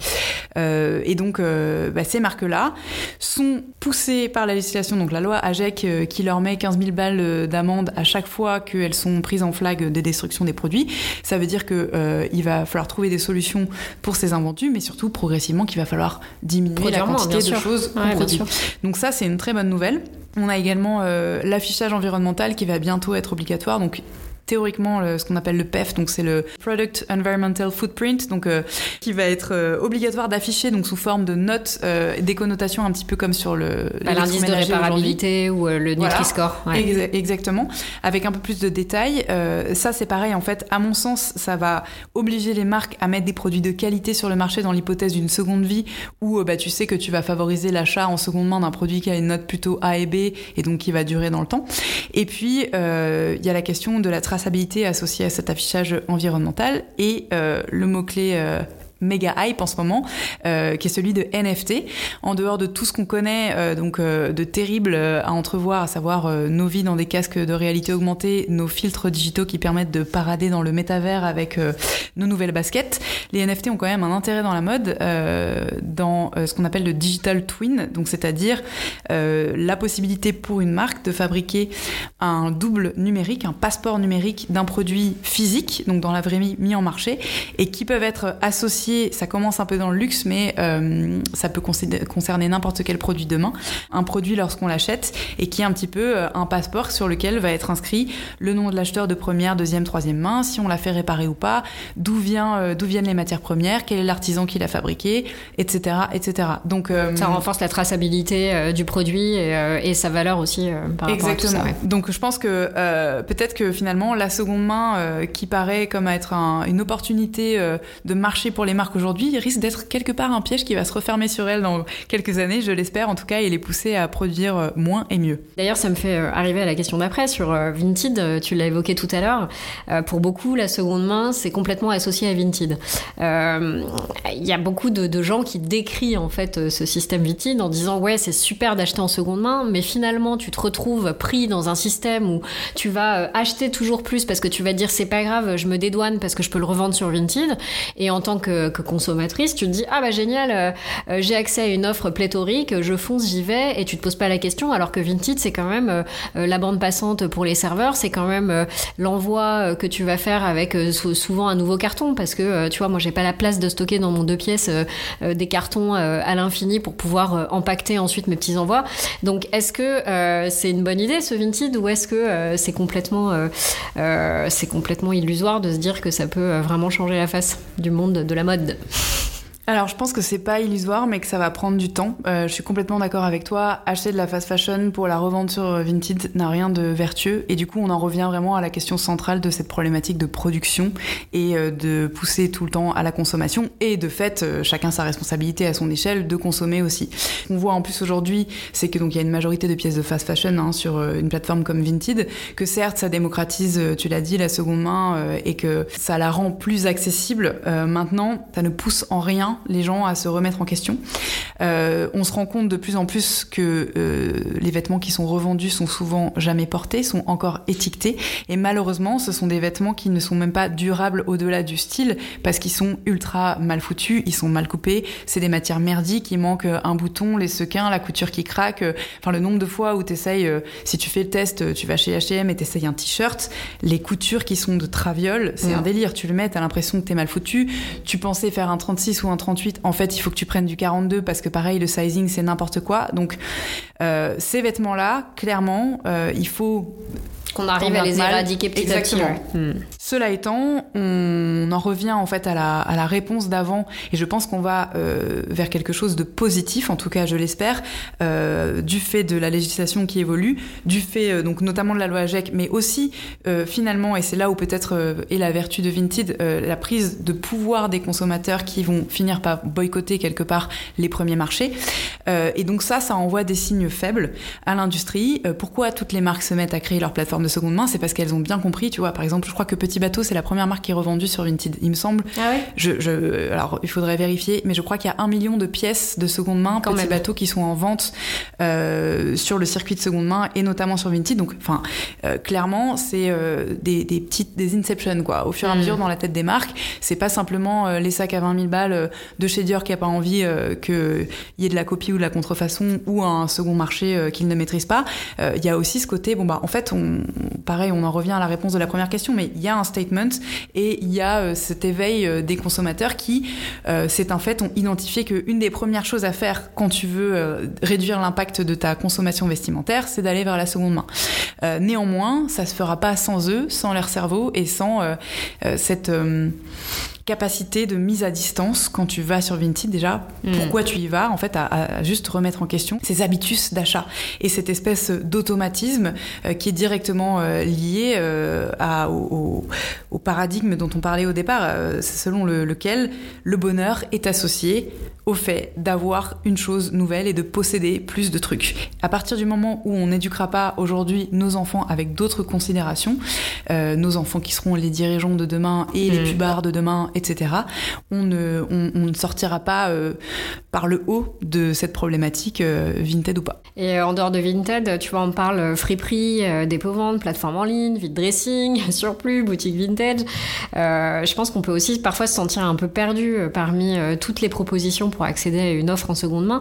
Euh, et donc, bah, ces marques-là sont poussées par la législation, donc la loi AGEC, qui leur met 15 000 balles d'amende à chaque fois qu'elles sont prises en flag de destruction des produits. Ça veut dire que euh, il va falloir trouver des solutions pour ces invendus, mais surtout progressivement qu'il va falloir diminuer la quantité de choses Ouais, produit. Donc ça, c'est une très bonne nouvelle. On a également euh, l'affichage environnemental qui va bientôt être obligatoire. Donc théoriquement le- ce qu'on appelle le PEF, donc c'est le Product Environmental Footprint, donc euh, qui va être euh, obligatoire d'afficher donc sous forme de notes, euh, des connotations un petit peu comme sur le Bah, L'indice de réparabilité ou euh, le Voilà. Nutri-Score. ouais. Exactement, avec un peu plus de détails. Ça, c'est pareil, en fait, à mon sens, ça va obliger les marques à mettre des produits de qualité sur le marché dans l'hypothèse d'une seconde vie où bah, tu sais que tu vas favoriser l'achat en seconde main d'un produit qui a une note plutôt A et B et donc qui va durer dans le temps. Et puis, il y a la question de la traçabilité associée à cet affichage environnemental et euh, le mot-clé. Méga hype en ce moment, euh, qui est celui de NFT. En dehors de tout ce qu'on connaît, euh, donc euh, de terrible à entrevoir, à savoir nos vies dans des casques de réalité augmentée, nos filtres digitaux qui permettent de parader dans le métavers avec nos nouvelles baskets, les NFT ont quand même un intérêt dans la mode, dans ce qu'on appelle le digital twin, donc c'est-à-dire la possibilité pour une marque de fabriquer un double numérique, un passeport numérique d'un produit physique, donc dans la vraie vie mis en marché, et qui peuvent être associés, ça commence un peu dans le luxe, mais euh, ça peut concerner n'importe quel produit demain, un produit lorsqu'on l'achète, et qui est un petit peu euh, un passeport sur lequel va être inscrit le nom de l'acheteur de première, deuxième, troisième main, si on l'a fait réparer ou pas, d'où vient, euh, d'où viennent les matières premières, quel est l'artisan qui l'a fabriqué, etc., etc. Donc ça renforce la traçabilité du produit et, sa valeur aussi par rapport Exactement. à tout ça. Donc je pense que peut-être que finalement la seconde main, qui paraît comme être une opportunité de marché pour les marques aujourd'hui risque d'être quelque part un piège qui va se refermer sur elles dans quelques années, je l'espère en tout cas, et les pousser à produire euh, moins et mieux. D'ailleurs, ça me fait euh, arriver à la question d'après sur euh, Vinted, tu l'as évoqué tout à l'heure. Pour beaucoup, la seconde main, c'est complètement associé à Vinted. Il y a beaucoup de, gens qui décrient en fait ce système Vinted en disant ouais, c'est super d'acheter en seconde main, mais finalement, tu te retrouves pris dans un système où tu vas acheter toujours plus parce que tu vas dire c'est pas grave, je me dédouane parce que je peux le revendre sur Vinted. Et en tant que, consommatrice, tu te dis ah bah génial, euh, euh, j'ai accès à une offre pléthorique, je fonce, j'y vais, et tu te poses pas la question. Alors que Vinted, c'est quand même euh, la bande passante pour les serveurs, c'est quand même l'envoi que tu vas faire avec souvent un nouveau carton, parce que tu vois, moi j'ai pas la place de stocker dans mon deux pièces des cartons à l'infini pour pouvoir empaqueter ensuite mes petits envois. Donc est-ce que c'est une bonne idée ce Vinted ou est-ce que c'est complètement c'est complètement illusoire de se dire que ça peut vraiment changer la face du monde de la mode? mode. Alors, je pense que c'est pas illusoire, mais que ça va prendre du temps. Euh, je suis complètement d'accord avec toi. Acheter de la fast fashion pour la revendre sur Vinted n'a rien de vertueux. Et du coup, on en revient vraiment à la question centrale de cette problématique de production et euh, de pousser tout le temps à la consommation. Et de fait, euh, chacun sa responsabilité à son échelle de consommer aussi. Ce qu'on voit en plus aujourd'hui, c'est que donc il y a une majorité de pièces de fast fashion hein, sur une plateforme comme Vinted, que certes, ça démocratise, tu l'as dit, la seconde main et que ça la rend plus accessible. maintenant, ça ne pousse en rien les gens à se remettre en question. Euh, on se rend compte de plus en plus que euh, les vêtements qui sont revendus sont souvent jamais portés, sont encore étiquetés, et malheureusement, ce sont des vêtements qui ne sont même pas durables au-delà du style, parce qu'ils sont ultra mal foutus, ils sont mal coupés, c'est des matières merdiques, il manque un bouton, les sequins, la couture qui craque, enfin le nombre de fois où t'essayes, euh, si tu fais le test, tu vas chez H&M et t'essayes un t-shirt, les coutures qui sont de traviole, c'est un délire, tu le mets, t'as l'impression que t'es mal foutu, tu pensais faire un 36 ou un 38, en fait, il faut que tu prennes du 42 parce que pareil, le sizing, c'est n'importe quoi. Donc, euh, ces vêtements-là, clairement, euh, il faut qu'on arrive à les éradiquer petit Exactement. à petit. Hmm. Cela étant, on en revient en fait à la, réponse d'avant et je pense qu'on va euh, vers quelque chose de positif, en tout cas je l'espère, euh, du fait de la législation qui évolue, du fait euh, donc notamment de la loi AGEC, mais aussi finalement, et c'est là où peut-être est la vertu de Vinted, la prise de pouvoir des consommateurs qui vont finir par boycotter quelque part les premiers marchés. et donc ça, ça envoie des signes faibles à l'industrie. pourquoi toutes les marques se mettent à créer leur plateforme de seconde main, c'est parce qu'elles ont bien compris, tu vois. Par exemple, je crois que Petit Bateau, c'est la première marque qui est revendue sur Vinted, il me semble. Ah ouais? Je, je, alors, il faudrait vérifier, mais je crois qu'il y a un million de pièces de seconde main, Quand Petit Bateau, qui sont en vente euh, sur le circuit de seconde main et notamment sur Vinted. Donc, enfin, euh, clairement, c'est euh, des, des, petites, des inceptions, quoi. Au fur et à hmm. mesure, dans la tête des marques, c'est pas simplement les sacs à 20 000 balles de chez Dior qui a pas envie qu'il y ait de la copie ou de la contrefaçon ou un second marché qu'il ne maîtrise pas. Il y a aussi ce côté, bon bah, en fait, on, pareil, on en revient à la réponse de la première question, mais il y a un statement et il y a euh, cet éveil euh, des consommateurs qui, euh, c'est un fait, ont identifié qu'une des premières choses à faire quand tu veux réduire l'impact de ta consommation vestimentaire, c'est d'aller vers la seconde main. néanmoins, ça se fera pas sans eux, sans leur cerveau et sans cette capacité de mise à distance quand tu vas sur Vinted déjà. Mm. Pourquoi tu y vas En fait, à, juste remettre en question ces habitus d'achat et cette espèce d'automatisme euh, qui est directement euh, lié euh, à, au, paradigme dont on parlait au départ, selon lequel le bonheur est associé au fait d'avoir une chose nouvelle et de posséder plus de trucs. À partir du moment où on n'éduquera pas aujourd'hui nos enfants avec d'autres considérations, euh, nos enfants qui seront les dirigeants de demain et les mm. pubards de demain, etc., on ne, on, ne sortira pas euh, par le haut de cette problématique euh, Vinted ou pas. Et en dehors de Vinted, tu vois, on parle friperie, dépôt-vente, plateforme en ligne, vide dressing, surplus, boutique vintage. je pense qu'on peut aussi parfois se sentir un peu perdu parmi toutes les propositions pour accéder à une offre en seconde main.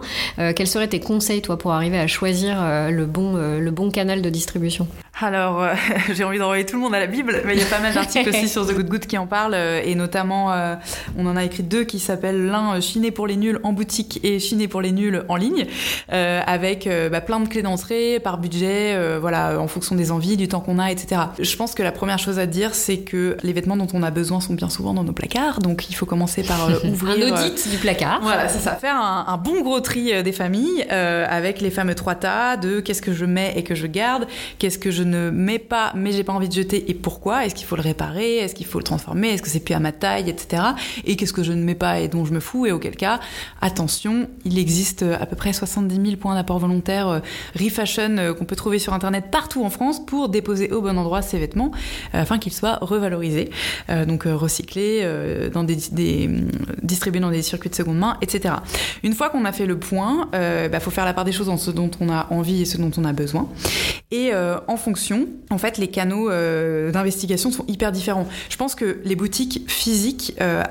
quels seraient tes conseils, toi, pour arriver à choisir le, bon, le bon canal de distribution? Alors, euh, j'ai envie d'envoyer tout le monde à la Bible, mais il y a pas mal d'articles aussi sur The Good Good qui en parlent, euh, et notamment, euh, on en a écrit deux qui s'appellent l'un Chiner pour les nuls en boutique et Chiner pour les nuls en ligne, avec bah, plein de clés d'entrée par budget, voilà, en fonction des envies, du temps qu'on a, etc. Je pense que la première chose à dire, c'est que les vêtements dont on a besoin sont bien souvent dans nos placards, donc il faut commencer par ouvrir. un audit du placard. Voilà, c'est ça, faire un, un, bon gros tri des familles avec les fameux trois tas de qu'est-ce que je mets et que je garde, qu'est-ce que je ne mets pas, mais j'ai pas envie de jeter et pourquoi? Est-ce qu'il faut le réparer? Est-ce qu'il faut le transformer? Est-ce que c'est plus à ma taille, etc. Et qu'est-ce que je ne mets pas et dont je me fous? Et auquel cas, attention, il existe à peu près 70 000 points d'apport volontaire euh, Refashion euh, qu'on peut trouver sur internet partout en France pour déposer au bon endroit ces vêtements euh, afin qu'ils soient revalorisés, donc recyclés, dans des, distribués dans des circuits de seconde main, etc. Une fois qu'on a fait le point, il bah, faut faire la part des choses en ce dont on a envie et ce dont on a besoin. Et en fonction en fait, les canaux euh, d'investigation sont hyper différents. Je pense que les boutiques physiques euh,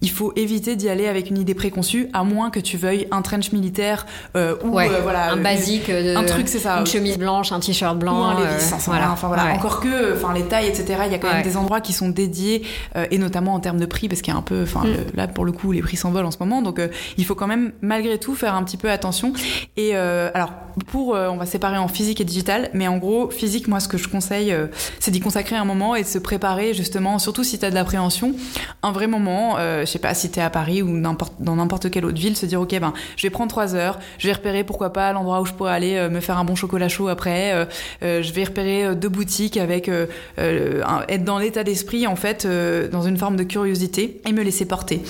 il faut éviter d'y aller avec une idée préconçue, à moins que tu veuilles un trench militaire euh, ou euh, voilà un basique, un truc c'est ça, une chemise blanche, un t-shirt blanc, un Levi's, voilà. enfin voilà. Encore que, enfin les tailles, etc. Il y a quand même des endroits qui sont dédiés euh, et notamment en termes de prix parce qu'il y a un peu, enfin mm. là pour le coup les prix s'envolent en ce moment, donc il faut quand même malgré tout faire un petit peu attention. Et alors pour, on va séparer en physique et digital, mais en gros physique, moi ce que je conseille, c'est d'y consacrer un moment et de se préparer justement, surtout si tu as de l'appréhension, un vrai moment euh, je sais pas si tu es à Paris ou dans n'importe quelle autre ville, se dire ok ben je vais prendre trois heures, je vais repérer pourquoi pas l'endroit où je pourrais aller euh, me faire un bon chocolat chaud après, euh, je vais repérer deux boutiques avec être dans l'état d'esprit en fait dans une forme de curiosité et me laisser porter.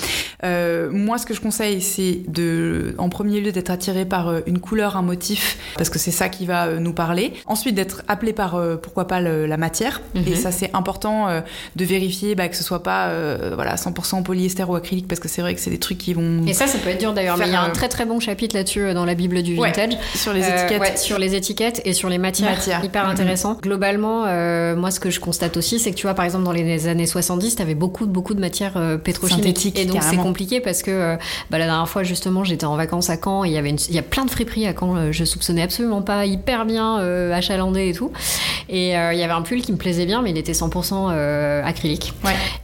moi ce que je conseille c'est de en premier lieu d'être attiré par une couleur, un motif parce que c'est ça qui va nous parler. Ensuite d'être appelé par pourquoi pas la matière et mhm. ça c'est important de vérifier bah, que ce soit pas voilà 100% polyester ou acrylique parce que c'est vrai que c'est des trucs qui vont. Et ça, ça peut être dur d'ailleurs. Mais il y a un très très bon chapitre là-dessus euh, dans la Bible du vintage. sur les euh, étiquettes. sur les étiquettes et sur les matières. Hyper intéressant. Globalement, euh, moi, ce que je constate aussi, c'est que tu vois, par exemple, dans les années 70, tu avais beaucoup, beaucoup de matières pétrochimiques. Et donc, c'est compliqué parce que bah, la dernière fois, justement, j'étais en vacances à Caen et il y avait il y a plein de friperies à Caen. je soupçonnais absolument pas hyper bien achalandé et tout. Et il y avait un pull qui me plaisait bien, mais il était 100% acrylique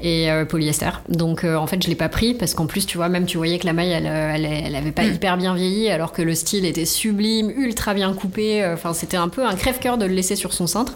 et polyester. Donc, en fait, je l'ai pas pris parce qu'en plus, tu vois, même tu voyais que la maille, elle, elle, avait pas mm. hyper bien vieilli, alors que le style était sublime, ultra bien coupé. Euh, enfin, c'était un peu un crève-cœur de le laisser sur son cintre.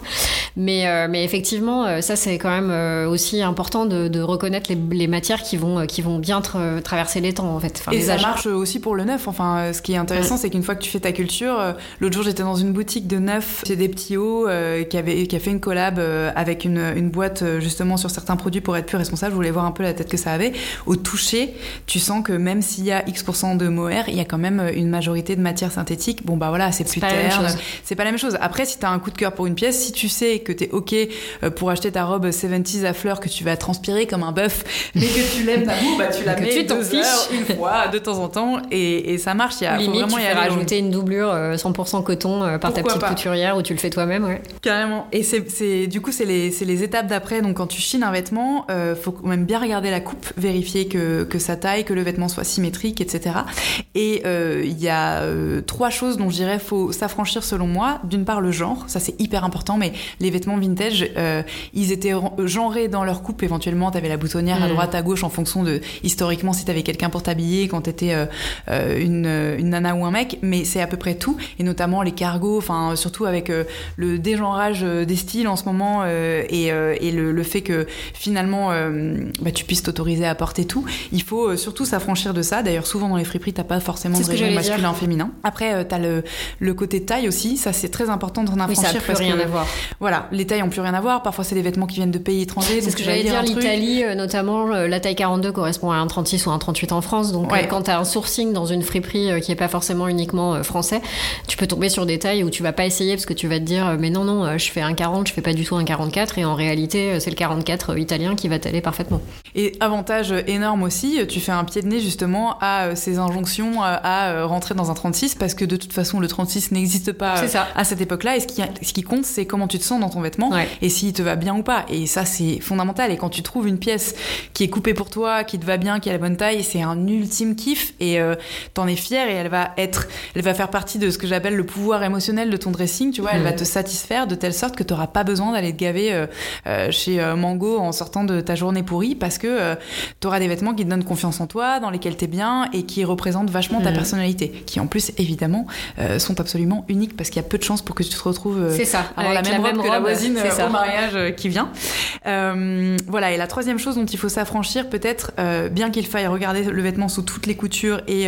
Mais, euh, mais effectivement, euh, ça, c'est quand même aussi important de, reconnaître les, matières qui vont, qui vont bien traverser les temps, en fait. Et ça marche aussi pour le neuf. Enfin, ce qui est intéressant, mm. c'est qu'une fois que tu fais ta culture, l'autre jour, j'étais dans une boutique de neuf chez des petits hauts qui, avait, qui a fait une collab avec une, une boîte justement sur certains produits pour être plus responsable. Je voulais voir un peu la tête que ça avait au toucher, tu sens que même s'il y a X% de mohair, il y a quand même une majorité de matière synthétique. Bon, bah voilà, c'est plus terne. C'est pas la même chose. Après, si tu as un coup de cœur pour une pièce, si tu sais que tu es OK euh, pour acheter ta robe 70s à fleurs, que tu vas transpirer comme un bœuf, mais que tu l'aimes d'amour, bah tu la mets tu deux heures, une fois, de temps en temps, et, et ça marche. Il y a, faut vraiment tu y rajouter une doublure 100% euh, coton euh, par ta petite couturière ou tu le fais toi-même, ouais. Carrément. Et c'est, du coup, c'est les, les, étapes d'après. Donc, quand tu chines un vêtement, faut quand même bien regarder la coupe, vérifier que, que ça taille, que le vêtement soit symétrique, etc. Et euh, il y a euh, trois choses dont je dirais faut s'affranchir selon moi. D'une part, le genre, ça c'est hyper important, mais les vêtements vintage, euh, ils étaient genrés dans leur coupe. Éventuellement, tu avais la boutonnière à mm. droite, à gauche, en fonction de historiquement si tu avais quelqu'un pour t'habiller, quand tu étais une, une, nana ou un mec, mais c'est à peu près tout. Et notamment les cargos, enfin surtout avec le dégenrage des styles en ce moment et, et le, le, fait que finalement bah, tu puisses t'autoriser personnalisé à porter tout. Il faut surtout s'affranchir de ça. D'ailleurs, souvent dans les friperies, t'as pas forcément de rayon masculin féminin. Après, t'as le, le côté taille aussi. Ça, c'est très important d'en affranchir. Oui, ça plus rien à voir. Voilà, les tailles ont plus rien à voir. Parfois, c'est des vêtements qui viennent de pays étrangers. C'est ce que j'allais dire. L'Italie, notamment, la taille 42 correspond à un 36 ou un 38 en France. Donc, quand t'as un sourcing dans une friperie qui est pas forcément uniquement français, tu peux tomber sur des tailles où tu vas pas essayer parce que tu vas te dire, mais non, non, je fais un 40, je fais pas du tout un 44. Et en réalité, c'est le 44 italien qui va t'aller parfaitement. Et avantage énorme aussi, tu fais un pied de nez justement à euh, ces injonctions euh, à euh, rentrer dans un 36 parce que de toute façon le 36 n'existe pas à cette époque-là. Et ce qui, ce qui compte c'est comment tu te sens dans ton vêtement et s'il te va bien ou pas. Et ça c'est fondamental. Et quand tu trouves une pièce qui est coupée pour toi, qui te va bien, qui a la bonne taille, c'est un ultime kiff. Et t'en es fier et elle va être, elle va faire partie de ce que j'appelle le pouvoir émotionnel de ton dressing, tu vois, elle va te satisfaire de telle sorte que tu n'auras pas besoin d'aller te gaver chez Mango en sortant de ta journée pourrie parce que euh, tu auras des vêtements qui te donnent confiance en toi, dans lesquels tu es bien et qui représentent vachement ta mm. personnalité, qui en plus évidemment euh, sont absolument uniques parce qu'il y a peu de chances pour que tu te retrouves euh, ça, la même robe que la voisine au mariage qui vient. voilà, et la troisième chose dont il faut s'affranchir peut-être, bien qu'il faille regarder le vêtement sous toutes les coutures et,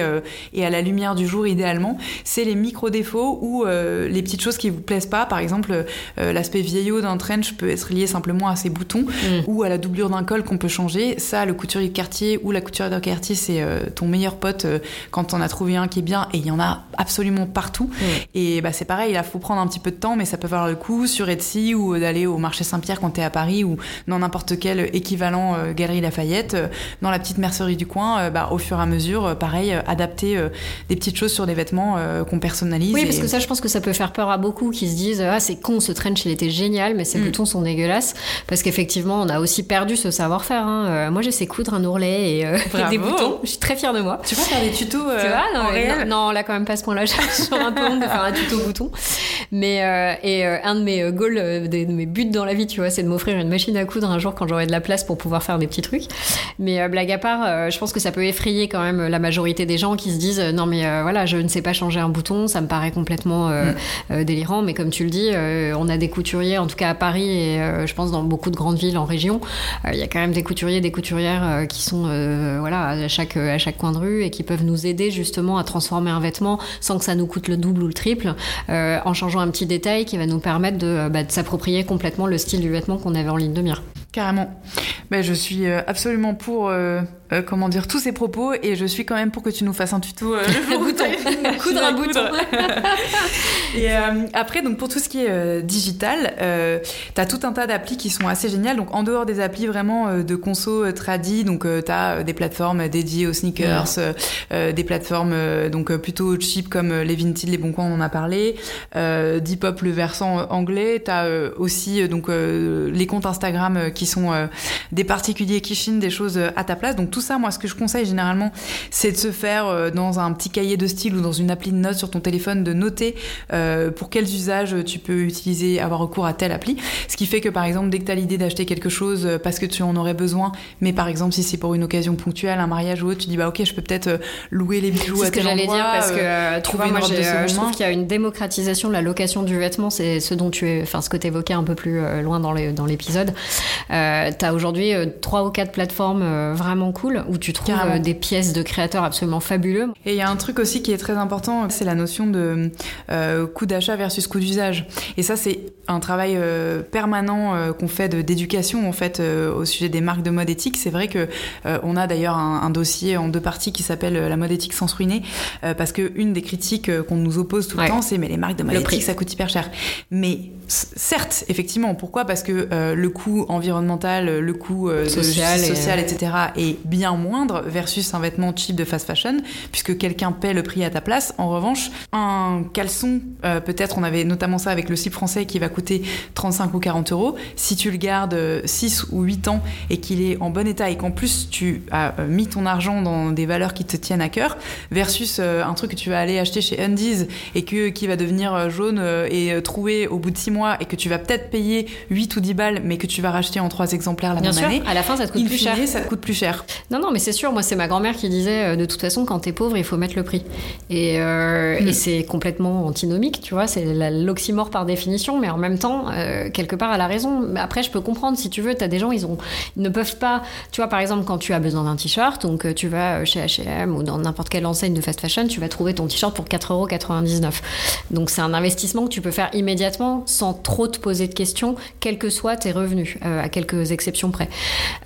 et à la lumière du jour idéalement, c'est les micro-défauts ou les petites choses qui vous plaisent pas. Par exemple, l'aspect vieillot d'un trench peut être lié simplement à ses boutons mm. ou à la doublure d'un col qu'on peut changer. Ça, le couturier de quartier ou la couturière de quartier, c'est euh, ton meilleur pote euh, quand on a trouvé un qui est bien. Et il y en a absolument partout. Et bah, c'est pareil, il faut prendre un petit peu de temps, mais ça peut valoir le coup sur Etsy ou d'aller au marché Saint-Pierre quand tu es à Paris ou dans n'importe quel équivalent euh, Galerie Lafayette, dans la petite mercerie du coin, bah, au fur et à mesure, pareil, adapter des petites choses sur des vêtements qu'on personnalise. Oui, parce que ça, je pense que ça peut faire peur à beaucoup qui se disent Ah, c'est con, ce trench, il était génial, mais ces mm. boutons sont dégueulasses. Parce qu'effectivement, on a aussi perdu ce savoir-faire. Hein. Euh, moi, je sais coudre un ourlet et, euh, des boutons. Je suis très fière de moi. Tu vas faire des tutos euh, tu vois, non, en réel non, là, quand même pas ce point-là. J'ai un peu honte de faire un tuto bouton. Mais et un de mes goals, de, mes buts dans la vie, tu vois, c'est de m'offrir une machine à coudre un jour quand j'aurai de la place pour pouvoir faire des petits trucs. Mais blague à part, je pense que ça peut effrayer quand même la majorité des gens qui se disent non mais voilà, je ne sais pas changer un bouton, ça me paraît complètement mm. délirant. Mais comme tu le dis, on a des couturiers, en tout cas à Paris et je pense dans beaucoup de grandes villes en région, il y a quand même des couturiers, des couturières euh, qui sont euh, voilà à chaque à chaque coin de rue et qui peuvent nous aider justement à transformer un vêtement sans que ça nous coûte le double ou le triple, euh, en changeant un petit détail qui va nous permettre de, bah, de s'approprier complètement le style du vêtement qu'on avait en ligne de mire. Carrément. Ben, je suis absolument pour euh, comment dire tous ces propos et je suis quand même pour que tu nous fasses un tuto euh, le bouton. Coudre un bouton. Et euh, après donc pour tout ce qui est digital tu as tout un tas d'applis qui sont assez géniales. Donc en dehors des applis vraiment de conso tradi donc tu as des plateformes dédiées aux sneakers des plateformes donc plutôt cheap comme les Vinted les Bons Coins on en a parlé. Depop le versant anglais. Tu as aussi donc les comptes Instagram qui sont des particuliers qui chinent des choses à ta place. Donc tout ça, moi, ce que je conseille généralement, c'est de se faire euh, dans un petit cahier de style ou dans une appli de notes sur ton téléphone, de noter euh, pour quels usages tu peux utiliser, avoir recours à telle appli. Ce qui fait que, par exemple, dès que tu as l'idée d'acheter quelque chose euh, parce que tu en aurais besoin, mais par exemple, si c'est pour une occasion ponctuelle, un mariage ou autre, tu dis, bah ok, je peux peut-être louer les bijoux à tel ce que j'allais dire parce que, trouver moi, je trouve qu'il y a une démocratisation de la location du vêtement, c'est ce dont tu es, enfin, ce que tu évoquais un peu plus loin dans l'épisode. Dans tu as aujourd'hui trois ou quatre plateformes vraiment cool où tu trouves euh, des pièces de créateurs absolument fabuleux. Et il y a un truc aussi qui est très important, c'est la notion de euh, coût d'achat versus coût d'usage. Et ça, c'est un travail euh, permanent qu'on fait d'éducation en fait au sujet des marques de mode éthique. C'est vrai que on a d'ailleurs un, dossier en deux parties qui s'appelle la mode éthique sans se ruiner, parce que une des critiques qu'on nous oppose tout le temps, c'est mais les marques de mode éthique ça coûte hyper cher. Mais certes, effectivement, pourquoi? Parce que le coût environnemental, le coût social, social etc. est bien moindre versus un vêtement cheap de fast fashion, puisque quelqu'un paie le prix à ta place. En revanche, un caleçon, euh, peut-être on avait notamment ça avec le slip français qui va coûter 35 ou 40 euros. Si tu le gardes 6 ou 8 ans et qu'il est en bon état et qu'en plus tu as euh, mis ton argent dans des valeurs qui te tiennent à cœur, versus euh, un truc que tu vas aller acheter chez Undies et que, qui va devenir jaune et troué au bout de 6 mois et que tu vas peut-être payer 8 ou 10 balles, mais que tu vas racheter en 3 exemplaires la Bien même sûr, année, à la fin, ça te coûte plus cher. ça te coûte plus cher. Non, non, mais c'est sûr. Moi, c'est ma grand-mère qui disait euh, de toute façon, quand t'es pauvre, il faut mettre le prix. Et, euh, Mm. et c'est complètement antinomique, tu vois. C'est l'oxymore par définition, mais en même temps, euh, quelque part, elle a raison. Après, je peux comprendre si tu veux. T'as des gens, ils ont, ils ne peuvent pas. Tu vois, par exemple, quand tu as besoin d'un t-shirt, donc tu vas chez H&M ou dans n'importe quelle enseigne de fast fashion, tu vas trouver ton t-shirt pour 4,99€. Donc c'est un investissement que tu peux faire immédiatement sans trop te poser de questions, quels que soient tes revenus, euh, à quelques exceptions près.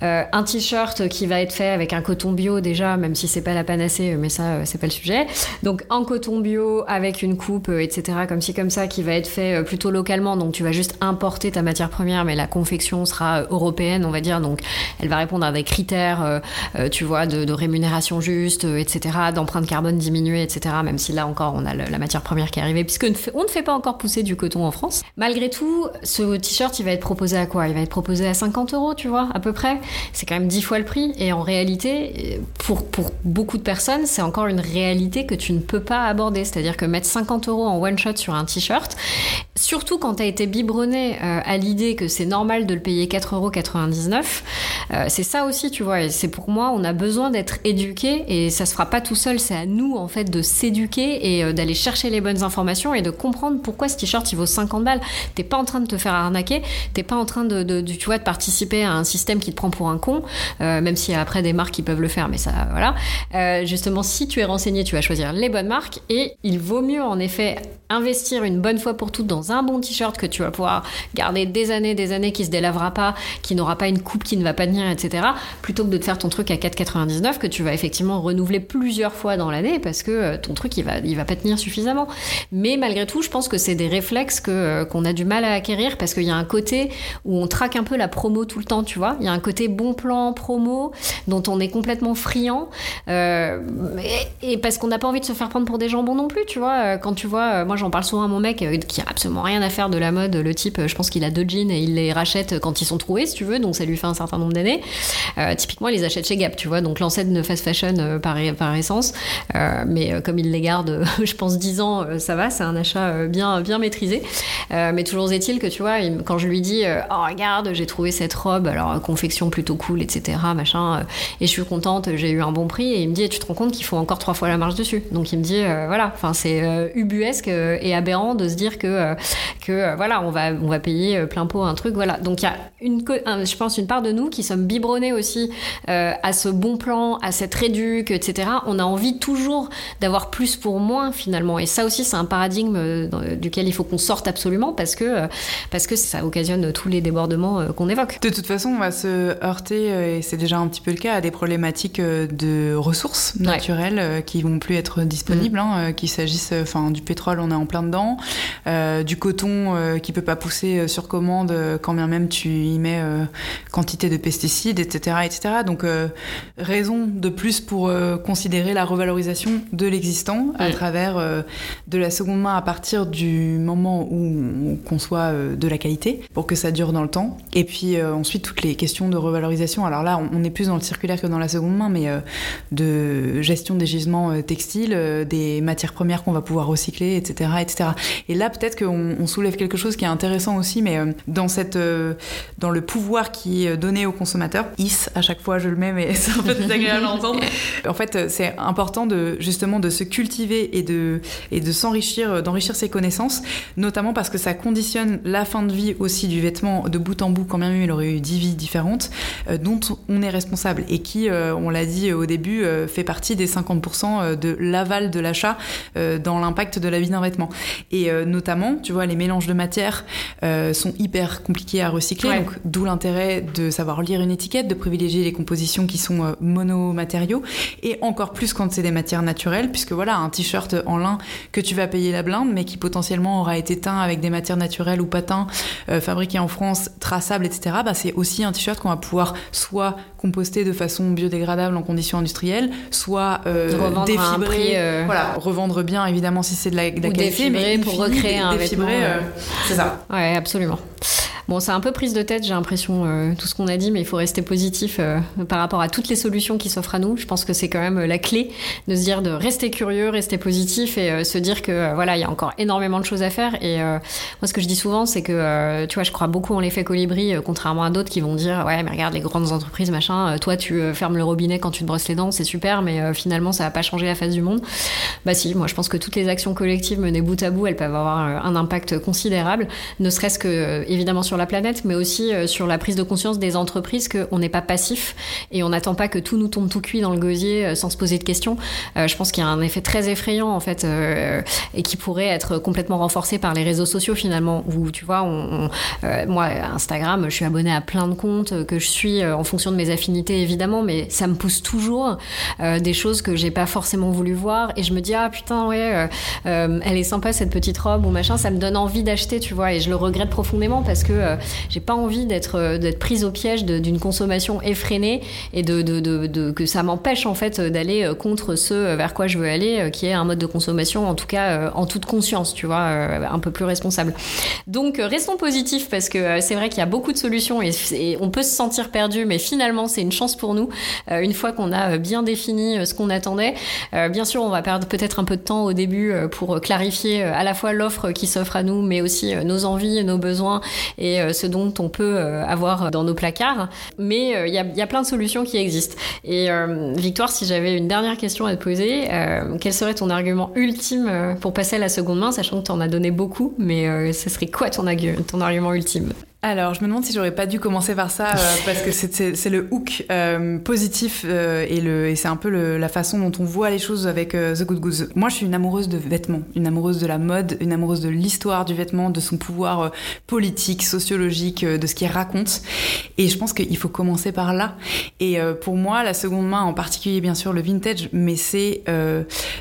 Euh, un t-shirt qui va être fait avec un coton bio déjà, même si c'est pas la panacée, mais ça euh, c'est pas le sujet. Donc en coton bio avec une coupe, euh, etc. Comme ci comme ça, qui va être fait euh, plutôt localement. Donc tu vas juste importer ta matière première, mais la confection sera euh, européenne, on va dire. Donc elle va répondre à des critères, euh, euh, tu vois, de, rémunération juste, euh, etc. D'empreinte carbone diminuée, etc. Même si là encore on a la matière première qui est arrivée, puisque on ne fait pas encore pousser du coton en France. Malgré tout, ce t-shirt, il va être proposé à quoi? Il va être proposé à 50 euros, tu vois, à peu près. C'est quand même 10 fois le prix. Et en réalité, pour, pour beaucoup de personnes, c'est encore une réalité que tu ne peux pas aborder. C'est-à-dire que mettre 50 euros en one shot sur un t-shirt, surtout quand tu as été biberonné euh, à l'idée que c'est normal de le payer 4,99 euros, euh, c'est ça aussi, tu vois. Et c'est pour moi, on a besoin d'être éduqué et ça se fera pas tout seul. C'est à nous, en fait, de s'éduquer et euh, d'aller chercher les bonnes informations et de comprendre pourquoi ce t-shirt il vaut 50 balles. T'es pas en train de te faire arnaquer, t'es pas en train de, tu vois, de participer à un système qui te prend pour un con, euh, même s'il y a après des marques qui peuvent le faire, mais ça, voilà. Euh, justement, si tu es renseigné, tu vas choisir les bonnes marques et il vaut mieux, en effet, investir une bonne fois pour toutes dans un bon t-shirt que tu vas pouvoir garder des années, des années, qui se délavera pas, qui n'aura pas une coupe qui ne va pas tenir, etc. Plutôt que de te faire ton truc à 4,99 que tu vas effectivement renouveler plusieurs fois dans l'année parce que euh, ton truc il va, il va pas tenir suffisamment. Mais malgré tout, je pense que c'est des réflexes que qu'on a du mal à acquérir parce qu'il y a un côté où on traque un peu la promo tout le temps, tu vois. Il y a un côté bon plan promo dont on est complètement friand euh, et, parce qu'on n'a pas envie de se faire prendre pour des jambons non plus, tu vois. Euh, Quand tu vois, euh, moi j'en parle souvent à mon mec qui a absolument rien à faire de la mode, le type, je pense qu'il a deux jeans et il les rachète quand ils sont troués, si tu veux, donc ça lui fait un certain nombre d'années. Typiquement, il les achète chez Gap, tu vois, donc l'ancêtre de fast fashion par, essence. Mais comme il les garde, je pense 10 ans, ça va, c'est un achat bien, bien maîtrisé. Euh, mais toujours est-il que, tu vois, quand je lui dis, euh, oh regarde, j'ai trouvé cette robe, alors euh, confection plutôt cool, etc., machin, euh, et je suis contente, j'ai eu un bon prix, et il me dit, tu te rends compte qu'il faut encore trois fois la marge dessus. Donc il me dit, voilà, enfin c'est ubuesque et aberrant de se dire que, que voilà, on va, on va payer plein pot un truc, voilà. Donc il y a une, je pense, une part de nous qui sommes biberonnés aussi à ce bon plan, à cette réduc, etc. On a envie toujours d'avoir plus pour moins finalement. Et ça aussi, c'est un paradigme duquel il faut qu'on sorte absolument parce que, euh, parce que ça occasionne tous les débordements euh, qu'on évoque. De toute façon, on va se heurter, euh, et c'est déjà un petit peu le cas, à des problématiques de ressources Ouais. naturelles euh, qui vont plus être disponibles. hein, euh, Qu'il s'agisse, enfin, du pétrole, on est en plein dedans, euh, du coton euh, qui peut pas pousser sur commande, quand bien même tu y mets euh, quantité de pesticides, etc., etc. Donc, raison de plus pour considérer la revalorisation de l'existant à Mm. travers de la seconde main à partir du moment où on conçoit euh, de la qualité pour que ça dure dans le temps. Et puis euh, ensuite toutes les questions de revalorisation. Alors là, on, est plus dans le circulaire que dans la seconde main, mais euh, de gestion des gisements textiles, des matières premières qu'on va pouvoir recycler, etc., etc. Et là, peut-être qu'on on soulève quelque chose qui est intéressant aussi, mais dans cette, dans le pouvoir qui est donné aux consommateurs, is à chaque fois je le mets, mais c'est un peu désagréable à entendre. En fait, c'est important de justement de se cultiver et de et de s'enrichir, d'enrichir ses connaissances, notamment parce que ça conditionne la fin de vie aussi du vêtement de bout en bout, quand même il aurait eu dix vies différentes, euh, dont on est responsable et qui, euh, on l'a dit au début, euh, fait partie des 50% de l'aval de l'achat dans l'impact de la vie d'un vêtement. Et notamment, tu vois, les mélanges de matières sont hyper compliqués à recycler, Ouais. donc d'où l'intérêt de savoir lire une étiquette, de privilégier les compositions qui sont monomatériaux, et encore plus quand c'est des matières naturelles, puisque voilà, un t-shirt en lin que tu vas payer la blinde, mais qui potentiellement aura été teint avec des matières naturelles ou patins euh, fabriqués en France, traçables, etc., bah, c'est aussi un t-shirt qu'on va pouvoir soit composter de façon biodégradable en conditions industrielles, soit euh, euh, voilà, revendre bien évidemment si c'est de la, de la Ou qualité, pour recréer un défibrer, vêtement, euh, c'est ça. Ouais, absolument. Bon, c'est un peu prise de tête, j'ai l'impression, euh, tout ce qu'on a dit, mais il faut rester positif euh, par rapport à toutes les solutions qui s'offrent à nous. Je pense que c'est quand même la clé de se dire de rester curieux, rester positif et se dire que voilà, il y a encore énormément de choses à faire. Et moi, ce que je dis souvent, c'est que tu vois, je crois beaucoup en l'effet colibri, contrairement à d'autres qui vont dire ouais, mais regarde les grandes entreprises, machin, toi tu fermes le robinet quand tu te brosses les dents, c'est super, mais finalement ça va pas changer la face du monde. Bah si, moi je pense que toutes les actions collectives menées bout à bout, elles peuvent avoir un impact considérable, ne serait-ce que évidemment sur la planète, mais aussi euh, sur la prise de conscience des entreprises qu'on n'est pas passif et on n'attend pas que tout nous tombe tout cuit dans le gosier euh, sans se poser de questions. Euh, je pense qu'il y a un effet très effrayant en fait et qui pourrait être complètement renforcé par les réseaux sociaux finalement. Où tu vois, moi Instagram, je suis abonnée à plein de comptes que je suis en fonction de mes évidemment, mais ça me pousse toujours des choses que j'ai pas forcément voulu voir et je me dis ah putain ouais, elle est sympa cette petite robe ou machin, ça me donne envie d'acheter, tu vois, et je le regrette profondément parce que euh, j'ai pas envie d'être euh, d'être prise au piège d'une consommation effrénée et de, de, de, que ça m'empêche en fait d'aller euh, contre ce vers quoi je veux aller, qui est un mode de consommation en tout cas en toute conscience, tu vois, un peu plus responsable. Donc restons positifs parce que c'est vrai qu'il y a beaucoup de solutions et, et, on peut se sentir perdu, mais finalement c'est une chance pour nous une fois qu'on a bien défini ce qu'on attendait. bien sûr, on va perdre peut-être un peu de temps au début pour clarifier à la fois l'offre qui s'offre à nous, mais aussi nos envies, nos besoins et euh, ce dont on peut euh, avoir dans nos placards. Mais euh, il y a, plein de solutions qui existent. Et Victoire, si j'avais une dernière question à te poser, quel serait ton argument ultime pour passer à la seconde main, sachant que tu en as donné beaucoup, mais ce serait quoi ton argument ultime? Alors, je me demande si j'aurais pas dû commencer par ça, euh, parce que c'est le hook euh, positif euh, et, et c'est un peu le, la façon dont on voit les choses avec The Good Goose. Moi, je suis une amoureuse de vêtements, une amoureuse de la mode, une amoureuse de l'histoire du vêtement, de son pouvoir politique, sociologique, de ce qu'il raconte. Et je pense qu'il faut commencer par là. Et pour moi, la seconde main, en particulier bien sûr le vintage, mais c'est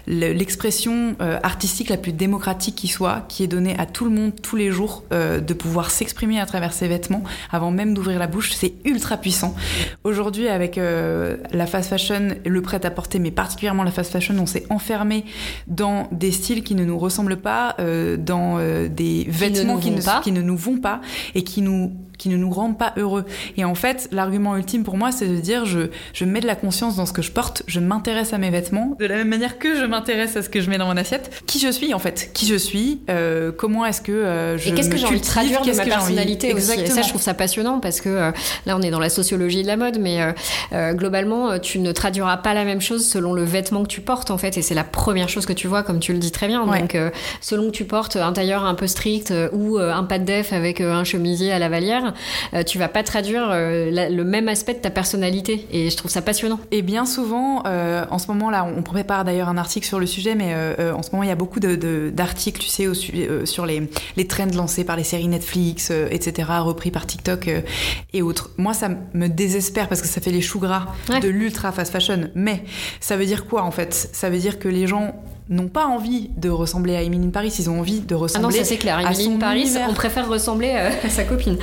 l'expression artistique la plus démocratique qui soit, qui est donnée à tout le monde tous les jours, de pouvoir s'exprimer à travers ses vêtements avant même d'ouvrir la bouche. C'est ultra puissant. Aujourd'hui, avec euh, la fast fashion, le prêt-à-porter, mais particulièrement la fast fashion, on s'est enfermé dans des styles qui ne nous ressemblent pas, euh, dans euh, des vêtements qui qui ne nous vont pas et qui nous qui ne nous rendent pas heureux. Et en fait, l'argument ultime pour moi, c'est de dire je, je mets de la conscience dans ce que je porte, je m'intéresse à mes vêtements, de la même manière que je m'intéresse à ce que je mets dans mon assiette. Qui je suis en fait? Qui je suis? Euh, Comment est-ce que euh, je Et qu'est-ce que j'ai envie de traduire de ma personnalité aussi? Et ça, je trouve ça passionnant parce que euh, là, on est dans la sociologie de la mode, mais globalement, tu ne traduiras pas la même chose selon le vêtement que tu portes en fait. Et c'est la première chose que tu vois, comme tu le dis très bien. Donc, selon que tu portes un tailleur un peu strict ou un pas de def avec un chemisier à la valière, euh, tu vas pas traduire euh, le même aspect de ta personnalité. Et je trouve ça passionnant. Et bien souvent, euh, en ce moment là, on prépare d'ailleurs un article sur le sujet, mais en ce moment il y a beaucoup d'articles, tu sais, sur les, les trends lancés par les séries Netflix, etc., repris par TikTok et autres. Moi, ça me désespère parce que ça fait les choux gras de l'ultra fast fashion. Mais ça veut dire quoi en fait? Ça veut dire que les gens n'ont pas envie de ressembler à Emily Paris, ils ont envie de ressembler ah non, ça c'est clair. Emily Paris, on préfère ressembler euh, à sa copine.